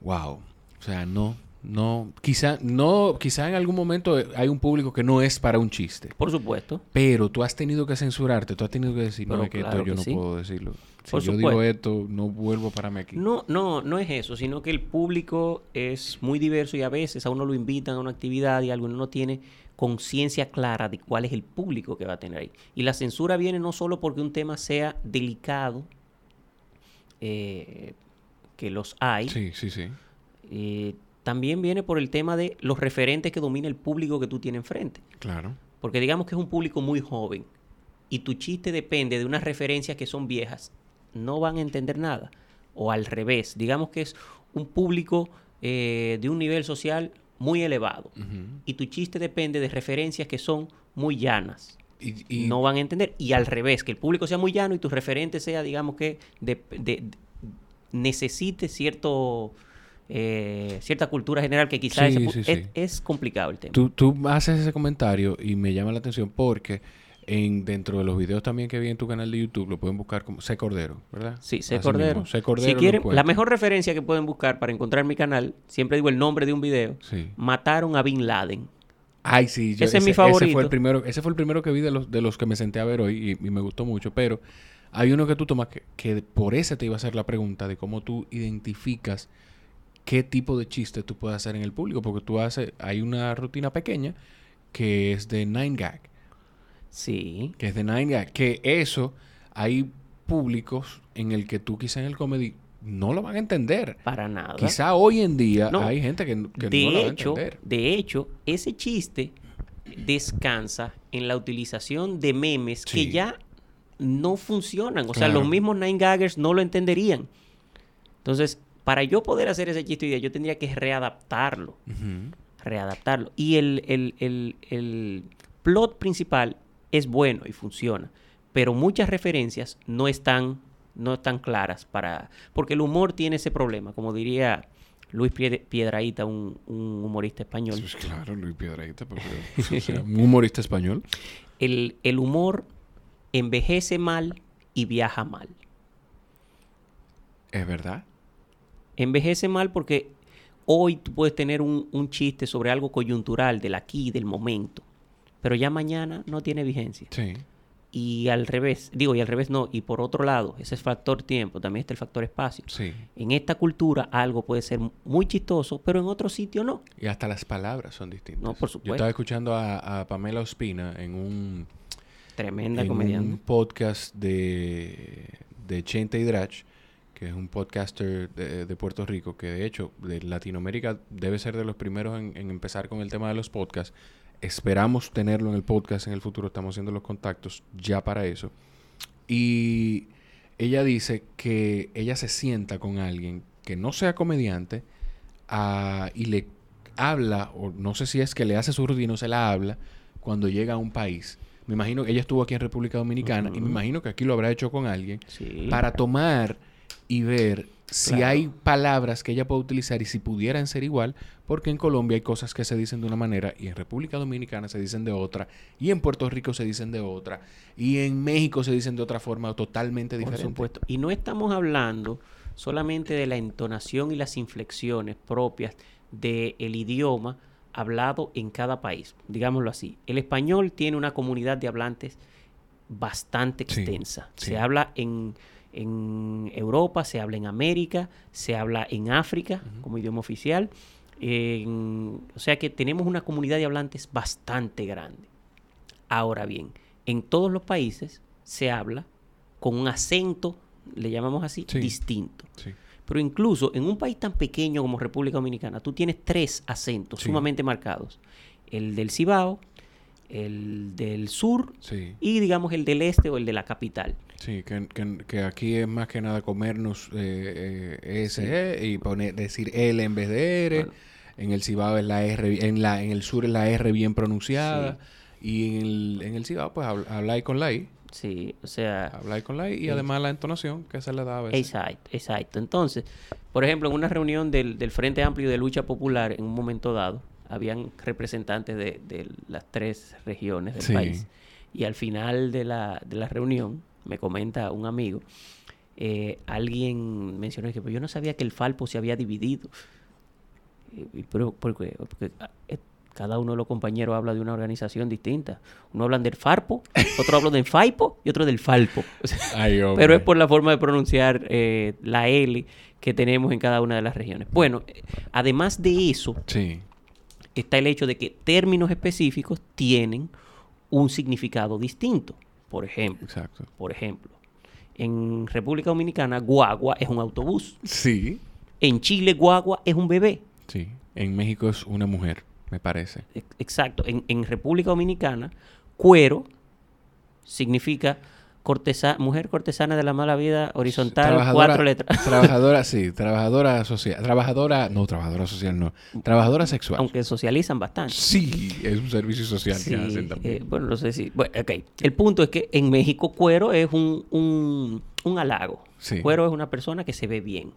wow, o sea, no, no, quizá, no, quizá en algún momento hay un público que no es para un chiste. Por supuesto. Pero tú has tenido que censurarte, tú has tenido que decir, no, es que esto yo no puedo decirlo. Si yo digo esto, no vuelvo para mí aquí. No, no, no es eso, sino que el público es muy diverso y a veces a uno lo invitan a una actividad y alguno no tiene conciencia clara de cuál es el público que va a tener ahí. Y la censura viene no solo porque un tema sea delicado, eh, que los hay. Sí, sí, sí. Eh, también viene por el tema de los referentes que domina el público que tú tienes enfrente. Claro. Porque digamos que es un público muy joven y tu chiste depende de unas referencias que son viejas, no van a entender nada. O al revés, digamos que es un público eh, de un nivel social muy elevado. Y tu chiste depende de referencias que son muy llanas. Y, No van a entender. Y al revés, que el público sea muy llano y tu referente sea, digamos que, de, necesite cierto... Eh, cierta cultura general que quizás es, complicado el tema. Tú, tú haces ese comentario y me llama la atención porque en, dentro de los videos también que vi en tu canal de YouTube, lo pueden buscar como C Cordero, ¿verdad? Sí, C Cordero. Si quieren, la mejor referencia que pueden buscar para encontrar mi canal, siempre digo el nombre de un video, Mataron a Bin Laden. Ay, sí. ese, es mi favorito. Ese fue el primero, ese fue el primero que vi de los, de los que me senté a ver hoy y, me gustó mucho. Pero hay uno que tú tomas que, que, por ese te iba a hacer la pregunta de cómo tú identificas qué tipo de chiste tú puedes hacer en el público. Porque tú haces, hay una rutina pequeña que es de Nine Gag. Sí. Que es de Nine Que eso, hay públicos en el que tú quizá en el comedy no lo van a entender. Para nada. Quizá hoy en día hay gente que, no lo va a entender. De hecho, ese chiste descansa en la utilización de memes que ya no funcionan. O sea, los mismos Nine Gaggers no lo entenderían. Entonces, para yo poder hacer ese chiste yo tendría que readaptarlo. Readaptarlo. Y el, el, el plot principal es bueno y funciona, pero muchas referencias no están, no están claras para... Porque el humor tiene ese problema, como diría Luis Piedraíta, un, humorista español. Pues claro, Luis Piedraíta, un humorista español. El, el humor envejece mal y viaja mal. ¿Es verdad? Envejece mal porque hoy tú puedes tener un, un chiste sobre algo coyuntural del aquí, del momento, pero ya mañana no tiene vigencia. Sí. Y al revés, digo, y al revés no, y por otro lado, ese es factor tiempo, también está el factor espacio. Sí. En esta cultura algo puede ser muy chistoso, pero en otro sitio no. Y hasta las palabras son distintas. No, por Yo supuesto. estaba escuchando a, a Pamela Ospina en un, Tremenda en un podcast de, de Chente Hidrach, que es un podcaster de, de Puerto Rico, que de hecho de Latinoamérica debe ser de los primeros en, en empezar con el tema de los podcasts. Esperamos tenerlo en el podcast en el futuro, estamos haciendo los contactos ya para eso. Y ella dice que ella se sienta con alguien que no sea comediante ah, y le habla, o no sé si es que le hace su rutina o se la habla, cuando llega a un país. Me imagino que ella estuvo aquí en República Dominicana y me imagino que aquí lo habrá hecho con alguien Sí. para tomar y ver si hay palabras que ella puede utilizar y si pudieran ser igual, porque en Colombia hay cosas que se dicen de una manera y en República Dominicana se dicen de otra y en Puerto Rico se dicen de otra y en México se dicen de otra forma totalmente Por diferente. supuesto. Y no estamos hablando solamente de la entonación y las inflexiones propias del idioma hablado en cada país, digámoslo así. El español tiene una comunidad de hablantes bastante Sí, extensa. sí. Se habla en, en Europa, se habla en América, se habla en África como idioma oficial. En- o sea que tenemos una comunidad de hablantes bastante grande. Ahora bien, en todos los países se habla con un acento, le llamamos así, Sí. distinto. Sí. Pero incluso en un país tan pequeño como República Dominicana, tú tienes tres acentos Sí. sumamente marcados. El del Cibao, el del sur y digamos el del este o el de la capital. Sí, que, que- que aquí es más que nada comernos eh, eh, ese y poner, decir L en vez de R. Bueno. En el Cibao es la R, en, la, en el sur es la R bien pronunciada. Y en el, en el Cibao, pues habl- habláis con la I. Sí, o sea, Habláis con la I y Es- además la entonación que se le da a veces. Exacto, exacto. Entonces, por ejemplo, en una reunión del, del Frente Amplio de Lucha Popular, en un momento dado, habían representantes de, de las tres regiones del Sí. país. Y al final de la, de la reunión, me comenta un amigo, eh, alguien mencionó que "Pues yo no sabía que el Falpo se había dividido. Y- pero. Porque ah, eh, cada uno de los compañeros habla de una organización distinta. Uno habla del Farpo, otro habla del Faipo y otro del Falpo. O sea, Ay, hombre. pero es por la forma de pronunciar eh, la L que tenemos en cada una de las regiones. Bueno, eh, además de eso, Sí, está el hecho de que términos específicos tienen un significado distinto. Por ejemplo, exacto. por ejemplo, en República Dominicana, guagua es un autobús. Sí, En Chile, guagua es un bebé. sí. En México es una mujer, me parece. Ex- Exacto. En, en República Dominicana, cuero significa cortesa- mujer cortesana de la mala vida horizontal, cuatro letras. Trabajadora, sí, trabajadora social. Trabajadora, no, trabajadora social no. Trabajadora sexual. Aunque socializan bastante. Sí, es un servicio social Sí, que hacen eh, también. bueno, no sé si. Bueno, ok. El punto es que en México, cuero es un, un, un halago. Sí. Cuero es una persona que se ve bien.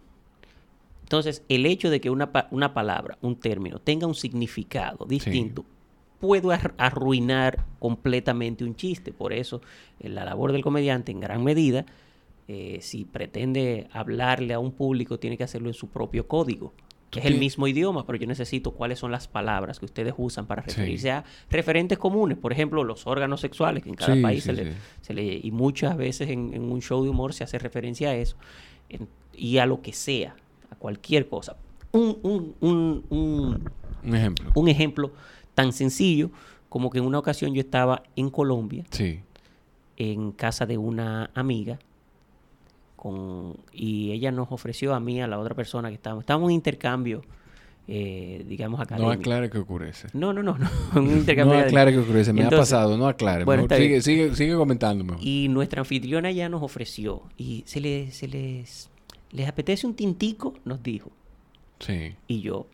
Entonces, el hecho de que una, una palabra, un término, tenga un significado distinto, ar- arruinar completamente un chiste. Por eso, la labor del comediante, en gran medida, eh, si pretende hablarle a un público, tiene que hacerlo en su propio código. Tú Es el mismo idioma, pero yo necesito cuáles son las palabras que ustedes usan para Sí. referirse a referentes comunes. Por ejemplo, los órganos sexuales, que en cada Sí, país sí, se, le, sí. se le- Y muchas veces en, en un show de humor se hace referencia a eso. En- y a lo que sea, a cualquier cosa. Un, un, un, un, Un ejemplo. un ejemplo tan sencillo como que en una ocasión yo estaba en Colombia, Sí. en casa de una amiga, con, y ella nos ofreció a mí, a la otra persona que estábamos, estábamos en un intercambio, eh, digamos, No académico. aclare que ocurrece. No, no, no, no, un No aclare que ocurrece. Me Entonces- ha pasado, no aclare. Bueno, sigue, sigue, sigue comentando mejor. Y nuestra anfitriona ya nos ofreció, y se les, se les, les apetece un tintico, nos dijo. Sí. Y yo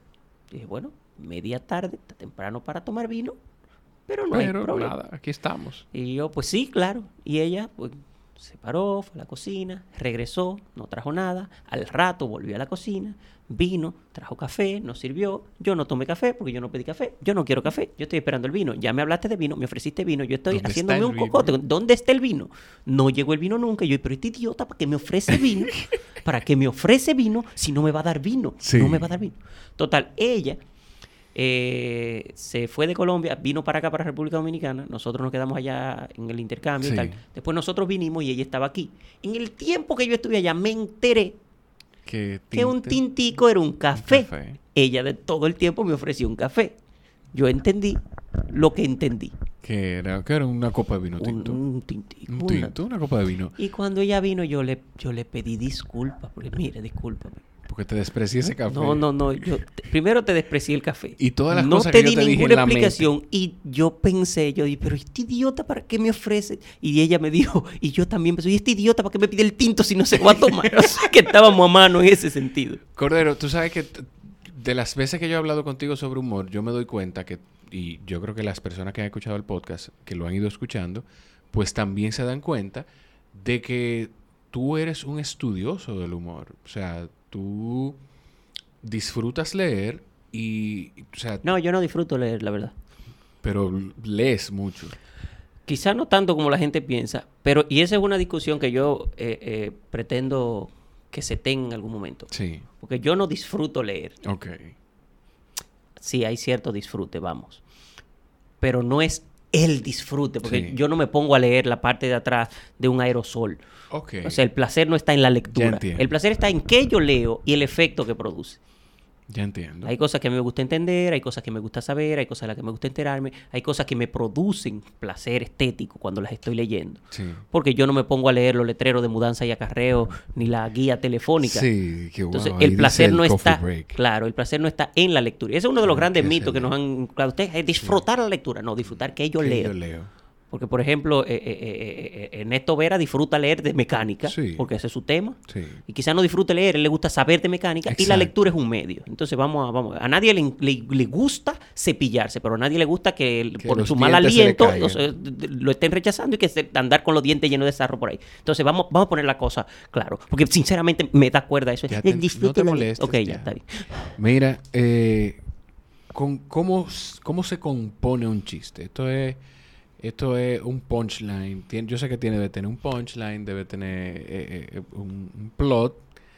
dije, bueno, media tarde, está temprano para tomar vino, pero no hay Pero problema. nada, aquí estamos. Y yo, pues sí, claro. Y ella, pues, se paró, fue a la cocina, regresó, no trajo nada. Al rato volvió a la cocina, vino, trajo café, nos sirvió. Yo no tomé café porque yo no pedí café. Yo no quiero café, yo estoy esperando el vino. Ya me hablaste de vino, me ofreciste vino, yo estoy ¿Dónde está haciéndome un vino? cocote. ¿Dónde está el vino? No llegó el vino nunca. Y yo, pero este idiota, ¿para qué me ofrece vino? ¿para qué me ofrece vino si no me va a dar vino? No me va a dar vino. Total, ella eh, se fue de Colombia, vino para acá, para República Dominicana. Nosotros nos quedamos allá en el intercambio y tal. Después nosotros vinimos y ella estaba aquí. En el tiempo que yo estuve allá, me enteré que un tintico era un café. Ella de todo el tiempo me ofreció un café. Yo entendí lo que entendí. Que era, que era una copa de vino tinto. Un, tintico. Un tinto, una, copa de vino. Y cuando ella vino, yo le, yo le pedí disculpas. Porque, mire, discúlpame porque te desprecié ese café. No, no, no. Yo primero te desprecié el café. Y todas las cosas que yo te di ninguna explicación. Y yo pensé, yo dije, pero este idiota, ¿para qué me ofrece? Y ella me dijo, y yo también pensé, ¿y este idiota, ¿para qué me pide el tinto si no se va a tomar? o sea, que estábamos a mano en ese sentido. Cordero, tú sabes que de las veces que yo he hablado contigo sobre humor, yo me doy cuenta que, y yo creo que las personas que han escuchado el podcast, que lo han ido escuchando, pues también se dan cuenta de que tú eres un estudioso del humor. O sea, tú disfrutas leer y, o sea... No, yo no disfruto leer, la verdad. Pero lees mucho. Quizá no tanto como la gente piensa, pero y esa es una discusión que yo eh, eh, pretendo que se tenga en algún momento. Sí. Porque yo no disfruto leer. Ok. Sí, hay cierto disfrute, vamos. Pero no es el disfrute, porque yo no me pongo a leer la parte de atrás de un aerosol. Okay. O sea, el placer no está en la lectura. El placer está en qué yo leo y el efecto que produce. Ya entiendo. Hay cosas que me gusta entender, hay cosas que me gusta saber, hay cosas de las que me gusta enterarme, hay cosas que me producen placer estético cuando las estoy leyendo. Sí. Porque yo no me pongo a leer los letreros de mudanza y acarreo ni la guía telefónica. Sí, qué Entonces, el placer no está. Claro, el placer no está en la lectura. ese es uno de los grandes mitos que nos han. Claro, usted es disfrutar la lectura, no, disfrutar que yo leo. Yo leo. Porque, por ejemplo, eh, eh, eh, Ernesto Vera disfruta leer de mecánica, porque ese es su tema. Y quizás no disfrute leer, él le gusta saber de mecánica, y la lectura es un medio. Entonces, vamos a, vamos, a nadie le, gusta cepillarse, pero a nadie le gusta que, por su mal aliento lo estén rechazando y que andar con los dientes llenos de sarro por ahí. Entonces, vamos, vamos a poner la cosa claro, porque sinceramente me da cuerda eso. Ya no te molestes, Ok, ya. está bien. Mira, con, ¿cómo, ¿cómo se compone un chiste? Esto es esto es un punchline. yo sé que tiene, debe tener un punchline, debe tener eh, eh, un, plot.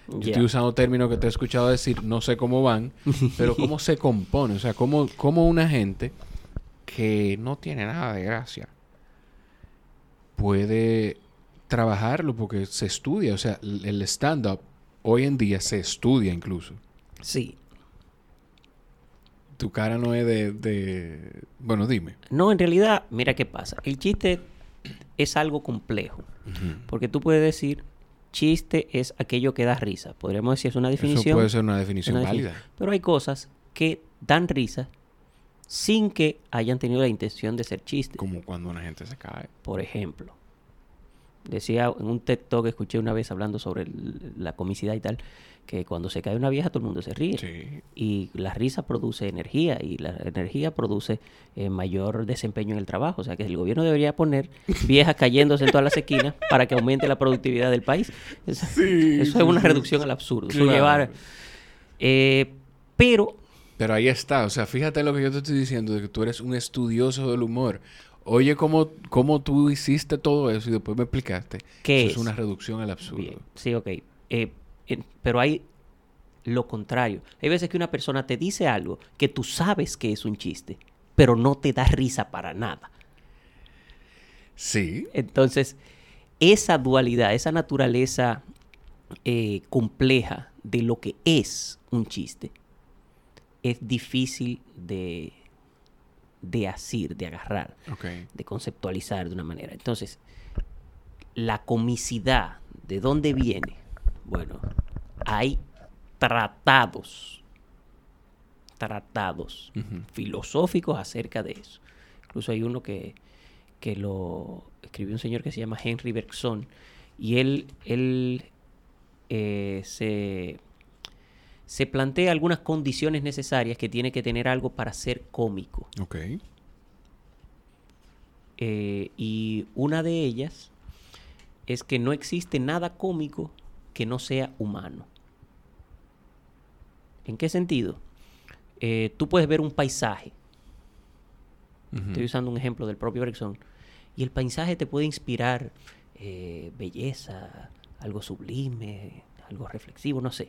Yo estoy usando términos que te he escuchado decir, no sé cómo van, pero cómo se compone. O sea, cómo, cómo una gente que no tiene nada de gracia puede trabajarlo porque se estudia. O sea, el stand-up hoy en día se estudia incluso. Sí, tu cara no es de, Bueno, dime. No, en realidad, mira qué pasa. El chiste es algo complejo. Porque tú puedes decir, chiste es aquello que da risa. Podríamos decir, es una definición. Eso puede ser una definición válida. Pero hay cosas que dan risa sin que hayan tenido la intención de ser chiste. Como cuando una gente se cae. Por ejemplo, decía en un TED Talk que escuché una vez hablando sobre la comicidad y tal, que cuando se cae una vieja todo el mundo se ríe. Y la risa produce energía y la energía produce eh, mayor desempeño en el trabajo. O sea que el gobierno debería poner viejas cayéndose en todas las esquinas para que aumente la productividad del país. eso es una reducción al absurdo. llevar, eh, pero... Pero ahí está. O sea, fíjate lo que yo te estoy diciendo, de que tú eres un estudioso del humor. Oye, cómo, cómo tú hiciste todo eso y después me explicaste. ¿Qué es? una reducción al absurdo. Sí, ok. Eh, pero hay lo contrario. Hay veces que una persona te dice algo que tú sabes que es un chiste, pero no te da risa para nada. Sí. Entonces, esa dualidad, esa naturaleza eh, compleja de lo que es un chiste, es difícil de, de asir, de agarrar, de conceptualizar de una manera. Entonces, la comicidad, ¿de dónde viene? Bueno, hay tratados, tratados filosóficos acerca de eso. Incluso hay uno que, que lo escribió un señor que se llama Henry Bergson y él, él eh, se, se plantea algunas condiciones necesarias que tiene que tener algo para ser cómico. Ok. Eh, y una de ellas es que no existe nada cómico que no sea humano. ¿En qué sentido? Eh, tú puedes ver un paisaje. Estoy usando un ejemplo del propio Bergson. Y el paisaje te puede inspirar eh, belleza, algo sublime, algo reflexivo, no sé.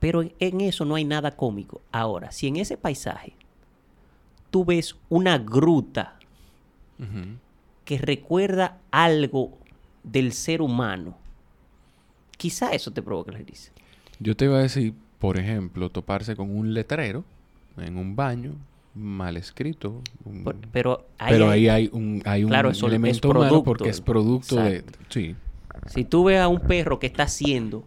Pero en, eso no hay nada cómico. Ahora, si en ese paisaje tú ves una gruta que recuerda algo del ser humano, quizá eso te provoque la risa. Yo te iba a decir, por ejemplo, toparse con un letrero en un baño mal escrito. pero, ahí, hay un, hay un elemento humano porque es producto de... Sí. Si tú ves a un perro que está haciendo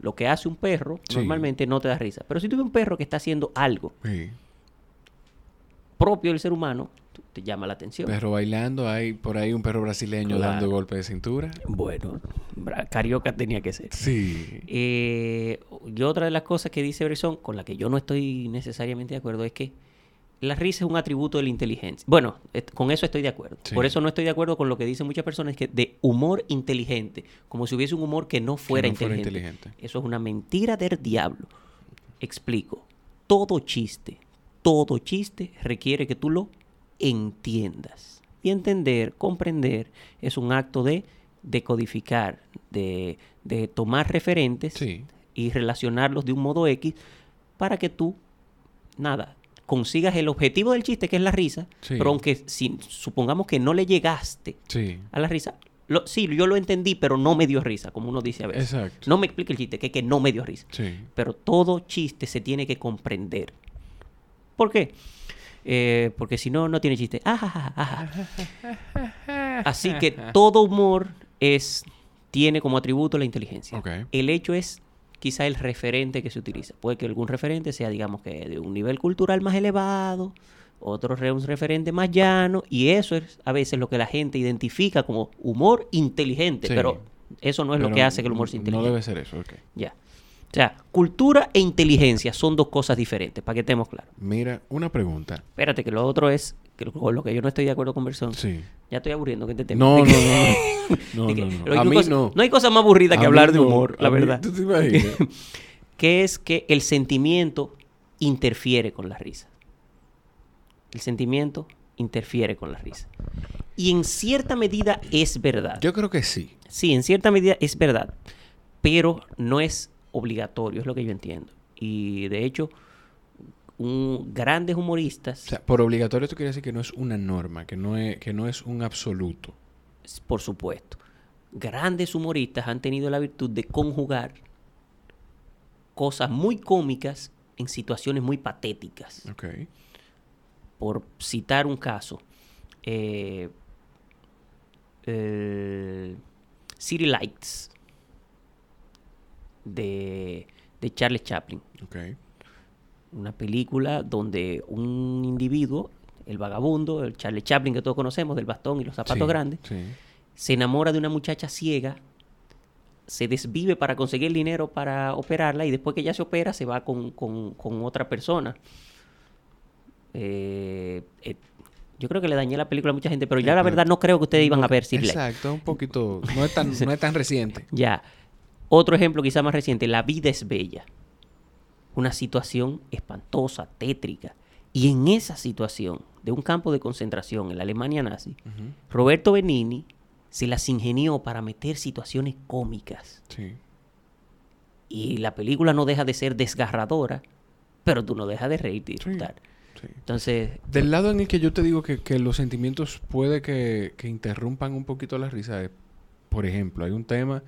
lo que hace un perro, normalmente no te da risa. Pero si tú ves un perro que está haciendo algo propio del ser humano, te llama la atención. Perro bailando, hay por ahí un perro brasileño dando golpe de cintura. Bueno, carioca tenía que ser. Sí. Eh, y otra de las cosas que dice Bresson, con la que yo no estoy necesariamente de acuerdo, es que la risa es un atributo de la inteligencia. Bueno, con eso estoy de acuerdo. Por eso no estoy de acuerdo con lo que dicen muchas personas, que de humor inteligente, como si hubiese un humor que no fuera, inteligente. Eso es una mentira del diablo. Explico. Todo chiste, todo chiste requiere que tú lo entiendas. Y entender, comprender, es un acto de decodificar, de, de tomar referentes y relacionarlos de un modo X para que tú, nada, consigas el objetivo del chiste, que es la risa, pero aunque si, supongamos que no le llegaste a la risa, lo, sí, yo lo entendí, pero no me dio risa, como uno dice a veces. No me explique el chiste, que, que no me dio risa. Pero todo chiste se tiene que comprender. ¿Por qué? Eh, porque si no, no tiene chiste. Así que todo humor es, tiene como atributo la inteligencia. El hecho es quizá el referente que se utiliza. Puede que algún referente sea, digamos que de un nivel cultural más elevado, otro un referente más llano, y eso es a veces lo que la gente identifica como humor inteligente, pero eso no es lo que hace que el humor sea inteligente. No debe ser eso, ok. Ya. O sea, cultura e inteligencia son dos cosas diferentes, para que estemos claros. Mira, una pregunta. Espérate, que lo otro es, que con lo que yo no estoy de acuerdo con Bersón. Sí. Ya estoy aburriendo que te tema. No, no, no, no. no, A mí no. No hay cosa más aburrida que hablar de humor, la verdad. ¿Tú te imaginas? que es que el sentimiento interfiere con la risa. El sentimiento interfiere con la risa. Y en cierta medida es verdad. Yo creo que sí. Sí, en cierta medida es verdad. Pero no es obligatorio, es lo que yo entiendo. Y de hecho, un, grandes humoristas... O sea, por obligatorio esto quiere decir que no es una norma, que no es, que no es un absoluto. Por supuesto. Grandes humoristas han tenido la virtud de conjugar cosas muy cómicas en situaciones muy patéticas. Okay. Por citar un caso, eh, City Lights de, de Charles Chaplin. Okay. Una película donde un individuo, el vagabundo, el Charles Chaplin que todos conocemos, del bastón y los zapatos grandes, se enamora de una muchacha ciega, se desvive para conseguir el dinero para operarla y después que ella se opera se va con, otra persona. Eh, eh, yo creo que le dañé la película a mucha gente, pero ya la verdad no creo que ustedes iban a ver. Exacto, un poquito, no es tan, no es tan reciente. Ya. Otro ejemplo quizá más reciente, La vida es bella. Una situación espantosa, tétrica. Y en esa situación de un campo de concentración en la Alemania nazi, Roberto Benini se las ingenió para meter situaciones cómicas. Sí. Y la película no deja de ser desgarradora, pero tú no dejas de reírte y disfrutar. Entonces... Del lado en el que yo te digo que, los sentimientos puede que, que, interrumpan un poquito la risa, por ejemplo, hay un tema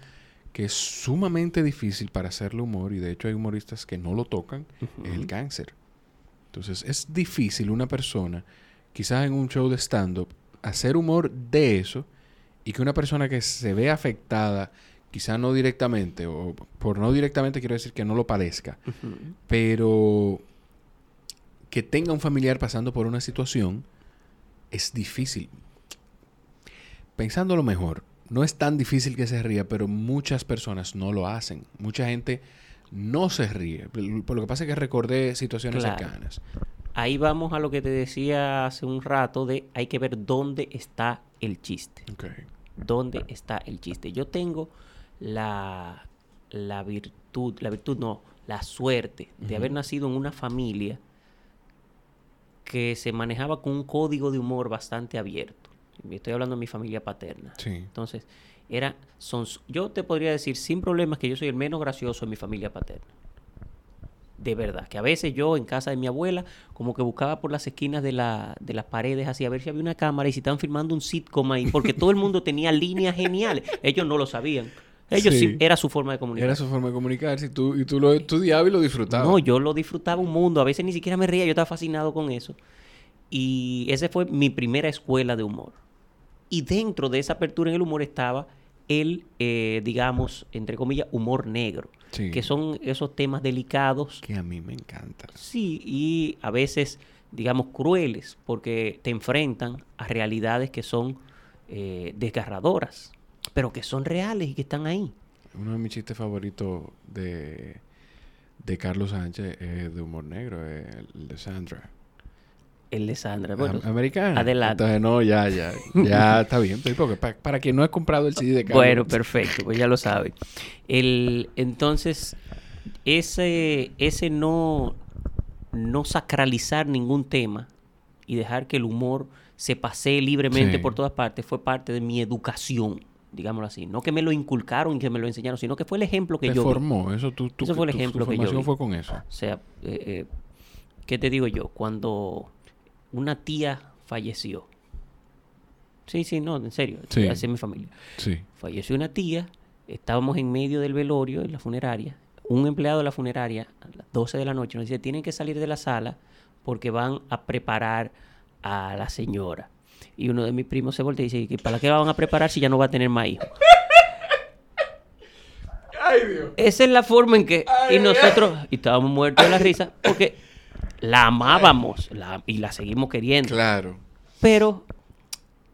que es sumamente difícil para hacerle humor, y de hecho hay humoristas que no lo tocan, es el cáncer. Entonces es difícil una persona, quizás en un show de stand-up, hacer humor de eso y que una persona que se ve afectada, quizás no directamente, o por no directamente quiero decir que no lo padezca, pero que tenga un familiar pasando por una situación, es difícil. Pensándolo mejor, no es tan difícil que se ría, pero muchas personas no lo hacen. Mucha gente no se ríe. Por lo que pasa es que recordé situaciones cercanas. Ahí vamos a lo que te decía hace un rato de hay que ver dónde está el chiste. ¿Dónde está el chiste? Yo tengo la, la virtud, la virtud no, la suerte de haber nacido en una familia que se manejaba con un código de humor bastante abierto. Estoy hablando de mi familia paterna. Entonces, era, son, yo te podría decir sin problemas que yo soy el menos gracioso en mi familia paterna. De verdad, que a veces yo en casa de mi abuela, como que buscaba por las esquinas de, la, de las paredes así a ver si había una cámara y si estaban filmando un sitcom ahí, porque todo el mundo tenía líneas geniales. Ellos no lo sabían. Ellos sí. era su forma de comunicar. Era su forma de comunicarse y tú, y tú lo estudiabas y lo disfrutabas. No, yo lo disfrutaba un mundo. A veces ni siquiera me reía, yo estaba fascinado con eso. Y esa fue mi primera escuela de humor. Y dentro de esa apertura en el humor estaba el, eh, digamos, entre comillas, humor negro. Que son esos temas delicados. Que a mí me encantan. Sí, y a veces, digamos, crueles, porque te enfrentan a realidades que son eh, desgarradoras, pero que son reales y que están ahí. Uno de mis chistes favoritos de, de Carlos Sánchez es de humor negro, el de Sandra el de Sandra. Bueno, americana. Adelante. Entonces, no, ya, ya. Ya está bien. Porque para, quien no ha comprado el CD de Carlos. Bueno, perfecto. Pues ya lo sabe. El, entonces, ese, ese no, no sacralizar ningún tema y dejar que el humor se pasee libremente por todas partes fue parte de mi educación digámoslo así. No que me lo inculcaron y que me lo enseñaron, sino que fue el ejemplo que Te yo formó, eso tú, tú Eso fue el ejemplo que yo fue con eso. O sea, eh, eh, ¿qué te digo yo? Cuando una tía falleció. Sí, sí, no, en serio. Sí. Así es mi familia. Sí. Falleció una tía, estábamos en medio del velorio, en la funeraria. Un empleado de la funeraria, a las 12 de la noche, nos dice, tienen que salir de la sala porque van a preparar a la señora. Y uno de mis primos se voltea y dice, ¿para qué van a preparar si ya no va a tener más hijos? Ay, Dios. Esa es la forma en que... y nosotros, y estábamos muertos de la risa, porque la amábamos y la seguimos queriendo. Claro. Pero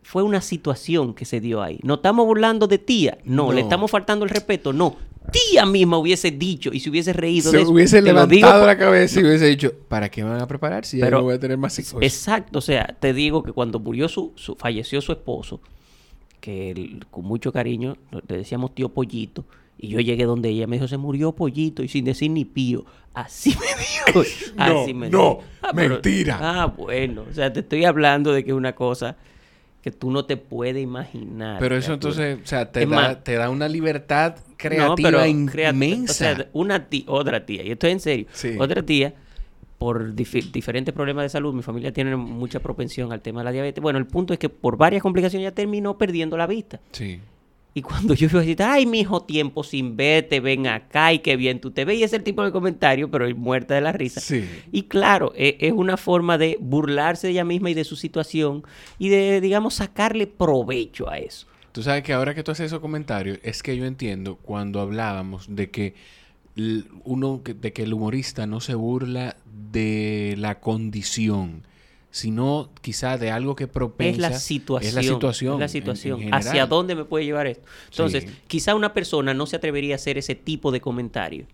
fue una situación que se dio ahí. No estamos burlando de tía, no, le estamos faltando el respeto, no. Tía misma hubiese dicho y se hubiese reído se de eso. hubiese levantado la cabeza y hubiese dicho, ¿para qué van a preparar si ya no voy a tener más hijos? Exacto, o sea, te digo que cuando murió su, falleció su esposo, que con mucho cariño le decíamos tío Pollito, y yo llegué donde ella me dijo, se murió pollito y sin decir ni pío. Así me dijo. Así no, me no, ah, mentira. ah, bueno. O sea, te estoy hablando de que es una cosa que tú no te puedes imaginar. Pero eso entonces, o sea, te, da, te da una libertad creativa inmensa. O sea, una tía, otra tía, y estoy en serio, otra tía, por diferentes problemas de salud, mi familia tiene mucha propensión al tema de la diabetes. Bueno, el punto es que por varias complicaciones ya terminó perdiendo la vista. Sí. Y cuando yo iba a decir, ay, mi hijo, tiempo sin verte, ven acá y qué bien tú te ves. Y es el tipo de comentario, pero muerta de la risa. Sí. Y claro, e, es una forma de burlarse de ella misma y de su situación y de, digamos, sacarle provecho a eso. Tú sabes que ahora que tú haces esos comentarios, es que yo entiendo cuando hablábamos de que uno, de que el humorista no se burla de la condición sino quizá de algo que propensa. Es la situación. Es la situación. Es la situación. ¿Hacia dónde me puede llevar esto? Entonces, quizá una persona no se atrevería a hacer ese tipo de comentario.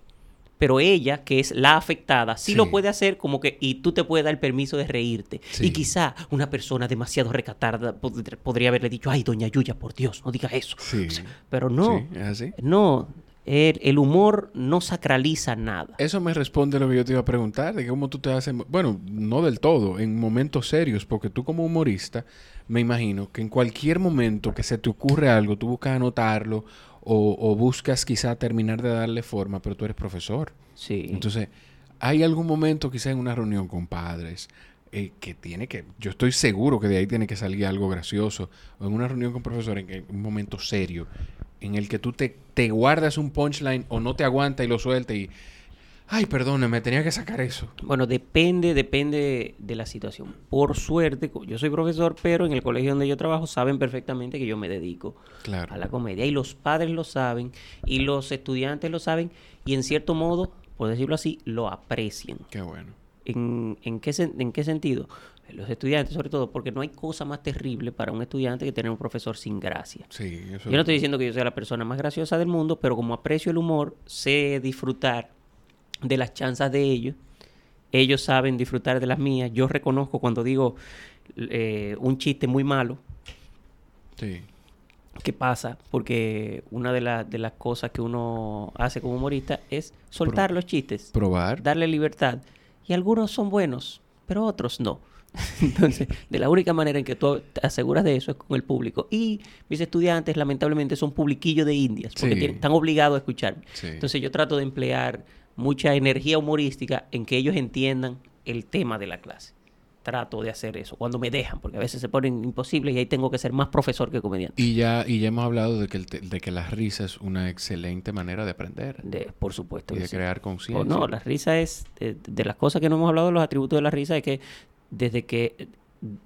Pero ella, que es la afectada, sí, lo puede hacer como que, y tú te puedes dar el permiso de reírte. Y quizá una persona demasiado recatada podría haberle dicho, ay, doña Yuya, por Dios, no digas eso. pero no. ¿Es así? No, el, humor no sacraliza nada. Eso me responde lo que yo te iba a preguntar, de cómo tú te haces, bueno, no del todo, en momentos serios, porque tú como humorista, me imagino que en cualquier momento que se te ocurre algo, tú buscas anotarlo o, buscas quizá terminar de darle forma, pero tú eres profesor. Sí. Entonces, hay algún momento quizá en una reunión con padres, eh, que tiene que, yo estoy seguro que de ahí tiene que salir algo gracioso, o en una reunión con profesores, en un momento serio, en el que tú te, te guardas un punchline o no te aguanta y lo sueltas y... Ay, perdóneme, tenía que sacar eso. Bueno, depende, depende de la situación. Por suerte, yo soy profesor, pero en el colegio donde yo trabajo saben perfectamente que yo me dedico a la comedia. Y los padres lo saben, y los estudiantes lo saben, y en cierto modo, por decirlo así, lo aprecian. Qué bueno. ¿En, en, qué, en qué sentido? los estudiantes sobre todo, porque no hay cosa más terrible para un estudiante que tener un profesor sin gracia. Sí, yo no estoy diciendo que yo sea la persona más graciosa del mundo, pero como aprecio el humor, sé disfrutar de las chanzas de ellos. Ellos saben disfrutar de las mías. Yo reconozco cuando digo eh, un chiste muy malo. Sí. ¿Qué pasa? Porque una de, de, las cosas que uno hace como humorista es soltar los chistes. Probar. Darle libertad. Y algunos son buenos pero otros no. Entonces, de la única manera en que tú te aseguras de eso es con el público. Y mis estudiantes, lamentablemente, son publiquillos de indias, porque están obligados a escucharme. Entonces, yo trato de emplear mucha energía humorística en que ellos entiendan el tema de la clase. Trato de hacer eso, cuando me dejan, porque a veces se ponen imposibles y ahí tengo que ser más profesor que comediante. Y ya, y ya hemos hablado de que, de que la risa es una excelente manera de aprender. De, por supuesto. Y de crear conciencia. no, la risa es, de, de, las cosas que no hemos hablado, los atributos de la risa, es que desde que,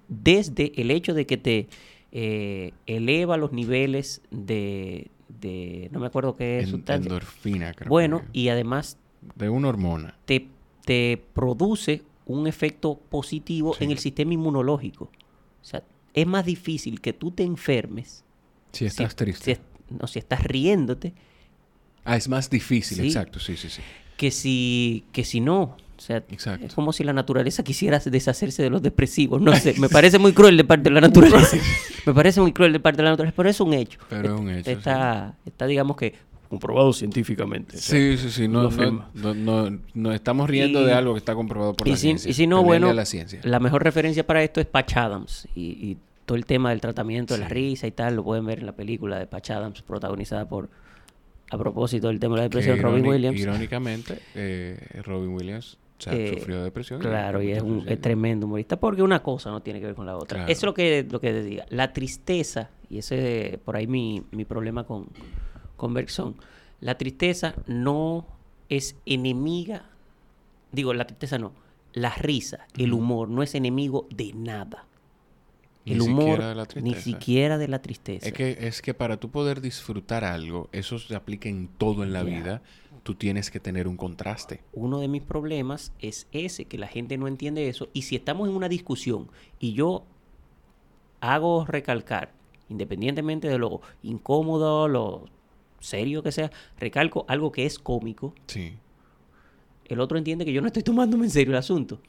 desde el hecho de que te eh, eleva los niveles de, de, no me acuerdo qué es sustancia. Endorfina, creo. Bueno, y además... De una hormona. Te, te produce un efecto positivo en el sistema inmunológico. O sea, es más difícil que tú te enfermes. Si estás triste. Si, no, si estás riéndote. Ah, es más difícil, exacto, sí, sí, sí. Que si, que si no. O sea, es como si la naturaleza quisiera deshacerse de los depresivos. No sé, me parece muy cruel de parte de la naturaleza. me parece muy cruel de parte de la naturaleza, pero es un hecho. Pero es un hecho. Está, está digamos que, comprobado científicamente. Sí, sí, sí. No, no, no, estamos riendo de algo que está comprobado por la ciencia. Y si no, bueno, la, mejor referencia para esto es Patch Adams. Y, todo el tema del tratamiento de la risa y tal, lo pueden ver en la película de Patch Adams, protagonizada por, a propósito del tema de la depresión, Robin Williams. Irónicamente, eh, Robin Williams o sea, eh, sufrió depresión. Claro, y es un tremendo humorista porque una cosa no tiene que ver con la otra. Eso es lo que, lo que diga. La tristeza, y ese es por ahí mi, mi problema con, con Bergson, la tristeza no es enemiga, digo, la tristeza no, la risa, el humor no es enemigo de nada. El ni humor, siquiera de la tristeza. ni siquiera de la tristeza. Es que, es que para tú poder disfrutar algo, eso se aplica en todo en la vida tú tienes que tener un contraste. Uno de mis problemas es ese, que la gente no entiende eso. Y si estamos en una discusión y yo hago recalcar, independientemente de lo incómodo, lo serio que sea, recalco algo que es cómico. Sí. El otro entiende que yo no estoy tomándome en serio el asunto.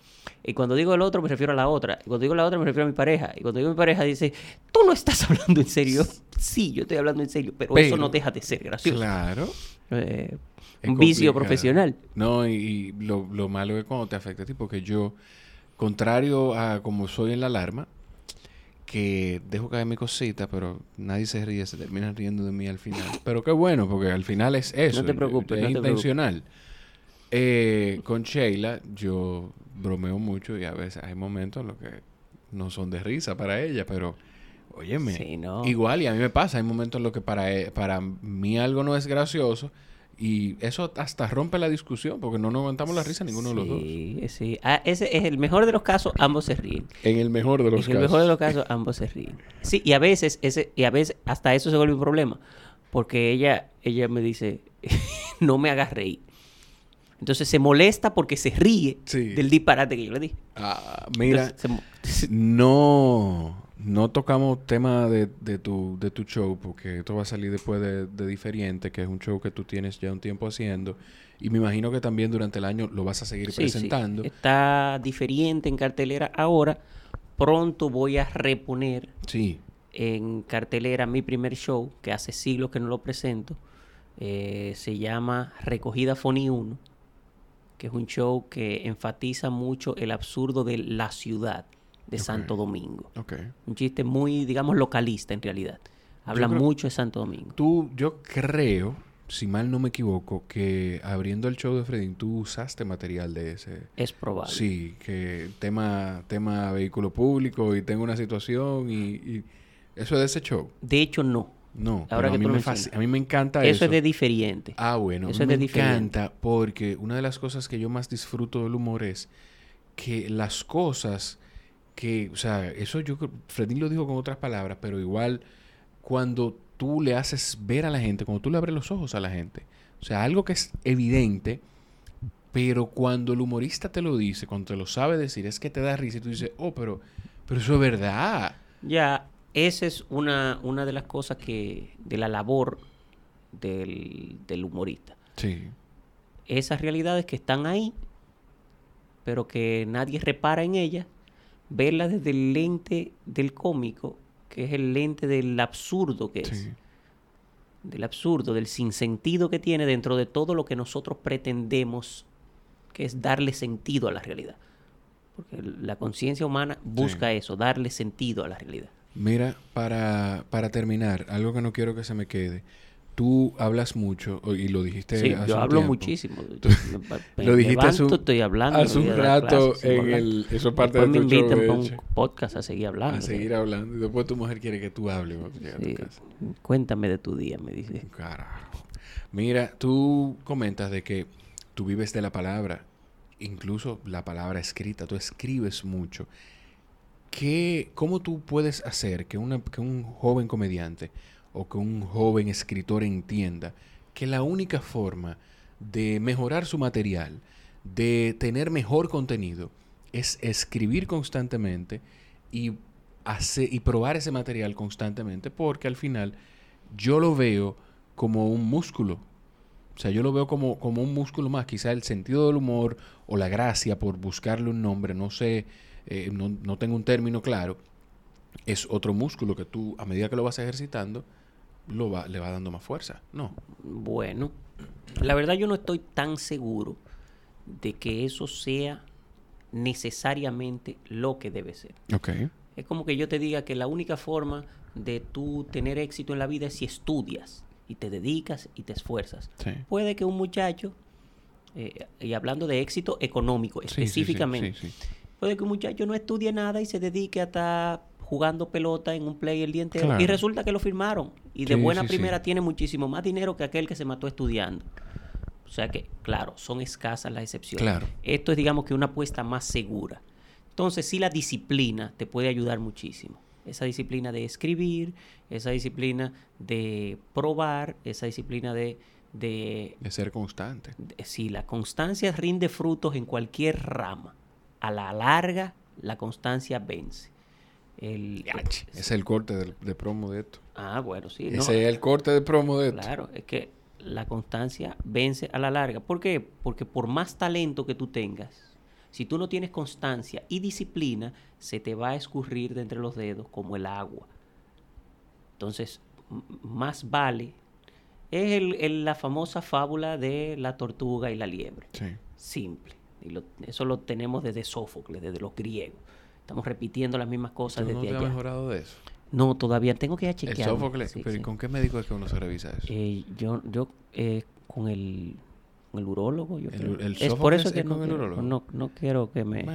Y cuando digo el otro, me refiero a la otra. Y cuando digo la otra, me refiero a mi pareja. Y cuando digo mi pareja, dice, tú no estás hablando en serio. Sí, yo estoy hablando en serio, pero, eso no deja de ser gracioso. Claro. Eh, un vicio profesional. No, y, lo, lo, malo es cuando te afecta a ti, porque yo, contrario a como soy en la alarma, que dejo caer mi cosita, pero nadie se ríe, se termina riendo de mí al final. Pero qué bueno, porque al final es eso. No te preocupes. Es intencional. Eh, con Sheila, yo bromeo mucho y a veces hay momentos en los que no son de risa para ella, pero óyeme, igual y a mí me pasa, hay momentos en los que para, e, para mí algo no es gracioso y eso hasta rompe la discusión porque no nos aguantamos la risa ninguno de los dos. Sí, sí. Ah, ese es el mejor de los casos, ambos se ríen. En el mejor de los casos. En el mejor de los casos, ambos se ríen. Sí, y a veces, ese, y a veces hasta eso se vuelve un problema. Porque ella, ella me dice, no me hagas reír. Entonces se molesta porque se ríe del disparate que yo le di. Ah, mira, no no tocamos tema de, de, tu, de tu show, porque esto va a salir después de, de, Diferente, que es un show que tú tienes ya un tiempo haciendo. Y me imagino que también durante el año lo vas a seguir presentando. Está diferente en cartelera ahora. Pronto voy a reponer sí. en cartelera mi primer show, que hace siglos que no lo presento. Eh, se llama Recogida Foni 1, que es un show que enfatiza mucho el absurdo de la ciudad de Santo Domingo. Un chiste muy, digamos, localista en realidad. Habla mucho de Santo Domingo. Tú, yo creo, si mal no me equivoco, que abriendo el show de Freddy, tú usaste material de ese. Es probable. Sí, que tema, tema vehículo público y tengo una situación y, eso es de ese show. De hecho, no. No, Ahora a, mí me a mí me encanta eso. Eso es de diferente. Ah, bueno. Eso es de me encanta porque una de las cosas que yo más disfruto del humor es que las cosas que, o sea, eso yo, Fredín lo dijo con otras palabras, pero igual cuando tú le haces ver a la gente, cuando tú le abres los ojos a la gente, o sea, algo que es evidente, pero cuando el humorista te lo dice, cuando te lo sabe decir, es que te da risa y tú dices, oh, pero, pero eso es verdad. Ya, esa es una, una de las cosas que, de la labor del, del humorista. Sí. Esas realidades que están ahí, pero que nadie repara en ellas verla desde el lente del cómico, que es el lente del absurdo que es. Del absurdo, del sinsentido que tiene dentro de todo lo que nosotros pretendemos, que es darle sentido a la realidad. Porque la conciencia humana busca eso, darle sentido a la realidad. Mira, para, para terminar, algo que no quiero que se me quede. Tú hablas mucho, y lo dijiste sí, yo hablo muchísimo. lo dijiste hace un, estoy hablando. Hace un rato en el... Eso parte de tu me invitan para un podcast a seguir hablando. A seguir hablando. Y después tu mujer quiere que tú hables. Sí. Cuéntame de tu día, me dice. Carajo. Mira, tú comentas de que tú vives de la palabra. Incluso la palabra escrita. Tú escribes mucho. ¿Qué, ¿Cómo tú puedes hacer que, una, que un joven comediante o que un joven escritor entienda que la única forma de mejorar su material, de tener mejor contenido, es escribir constantemente y, hacer, y probar ese material constantemente, porque al final yo lo veo como un músculo. O sea, yo lo veo como, como un músculo más. Quizá el sentido del humor o la gracia, por buscarle un nombre, no sé, eh, no, no tengo un término claro, es otro músculo que tú, a medida que lo vas ejercitando, lo va, le va dando más fuerza, ¿no? Bueno, la verdad yo no estoy tan seguro de que eso sea necesariamente lo que debe ser. Ok. Es como que yo te diga que la única forma de tú tener éxito en la vida es si estudias y te dedicas y te esfuerzas. Puede que un muchacho, eh, y hablando de éxito económico específicamente, puede que un muchacho no estudie nada y se dedique a estar jugando pelota en un play el día entero. Y resulta que lo firmaron. Y de buena primera tiene muchísimo más dinero que aquel que se mató estudiando. O sea que, claro, son escasas las excepciones. Esto es, digamos, que una apuesta más segura. Entonces, sí, la disciplina te puede ayudar muchísimo. Esa disciplina de escribir, esa disciplina de probar, esa disciplina de... De, de ser constante. sí, la constancia rinde frutos en cualquier rama. A la larga, la constancia vence. El, es el corte de, promo de esto. Ah, bueno, sí. Ese es el corte de promo de esto. Claro, es que la constancia vence a la larga. ¿Por qué? Porque por más talento que tú tengas, si tú no tienes constancia y disciplina, se te va a escurrir de entre los dedos como el agua. Entonces, más vale. Es el, la famosa fábula de la tortuga y la liebre. Sí. Simple. Y eso lo tenemos desde Sófocles, desde los griegos. Estamos repitiendo las mismas cosas no te mejorado de eso? No, todavía tengo que ir a chequear. El Sófocles, pero ¿con qué médico es que uno se revisa eso? Eh, yo, yo eh, con el con el urólogo. Yo el, es por eso que no, con el urólogo. No, no quiero que me.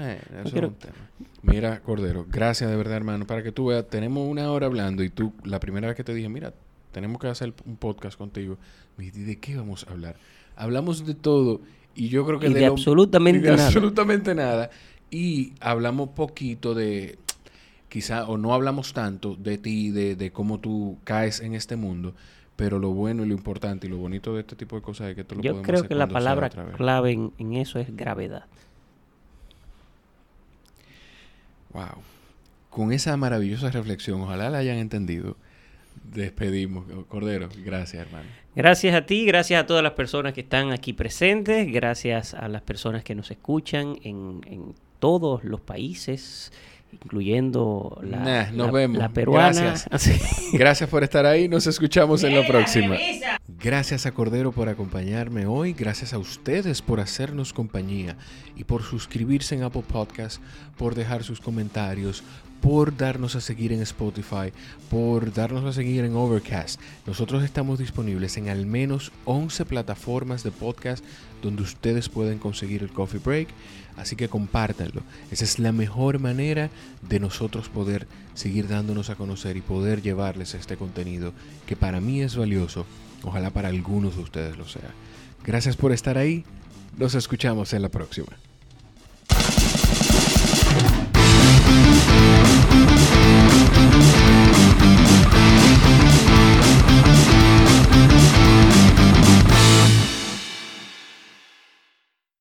Mira, Cordero, gracias de verdad, hermano. Para que tú veas, tenemos una hora hablando y tú, la primera vez que te dije, mira, tenemos que hacer un podcast contigo, me dijiste, ¿de qué vamos a hablar? Hablamos de todo y yo creo que de, absolutamente nada. absolutamente nada. Y hablamos poquito de, quizá, o no hablamos tanto de ti, de, de cómo tú caes en este mundo, pero lo bueno y lo importante y lo bonito de este tipo de cosas es que tú lo Yo creo que la palabra clave en, en, eso es gravedad. Wow. Con esa maravillosa reflexión, ojalá la hayan entendido. Despedimos, Cordero. Gracias, hermano. Gracias a ti, gracias a todas las personas que están aquí presentes, gracias a las personas que nos escuchan en, en todos los países, incluyendo la, peruana. Gracias. Gracias por estar ahí. Nos escuchamos en la próxima. Gracias a Cordero por acompañarme hoy. Gracias a ustedes por hacernos compañía y por suscribirse en Apple Podcast, por dejar sus comentarios, por darnos a seguir en Spotify, por darnos a seguir en Overcast. Nosotros estamos disponibles en al menos 11 plataformas de podcast donde ustedes pueden conseguir el Coffee Break. Así que compártanlo. Esa es la mejor manera de nosotros poder seguir dándonos a conocer y poder llevarles este contenido que para mí es valioso. Ojalá para algunos de ustedes lo sea. Gracias por estar ahí. Nos escuchamos en la próxima.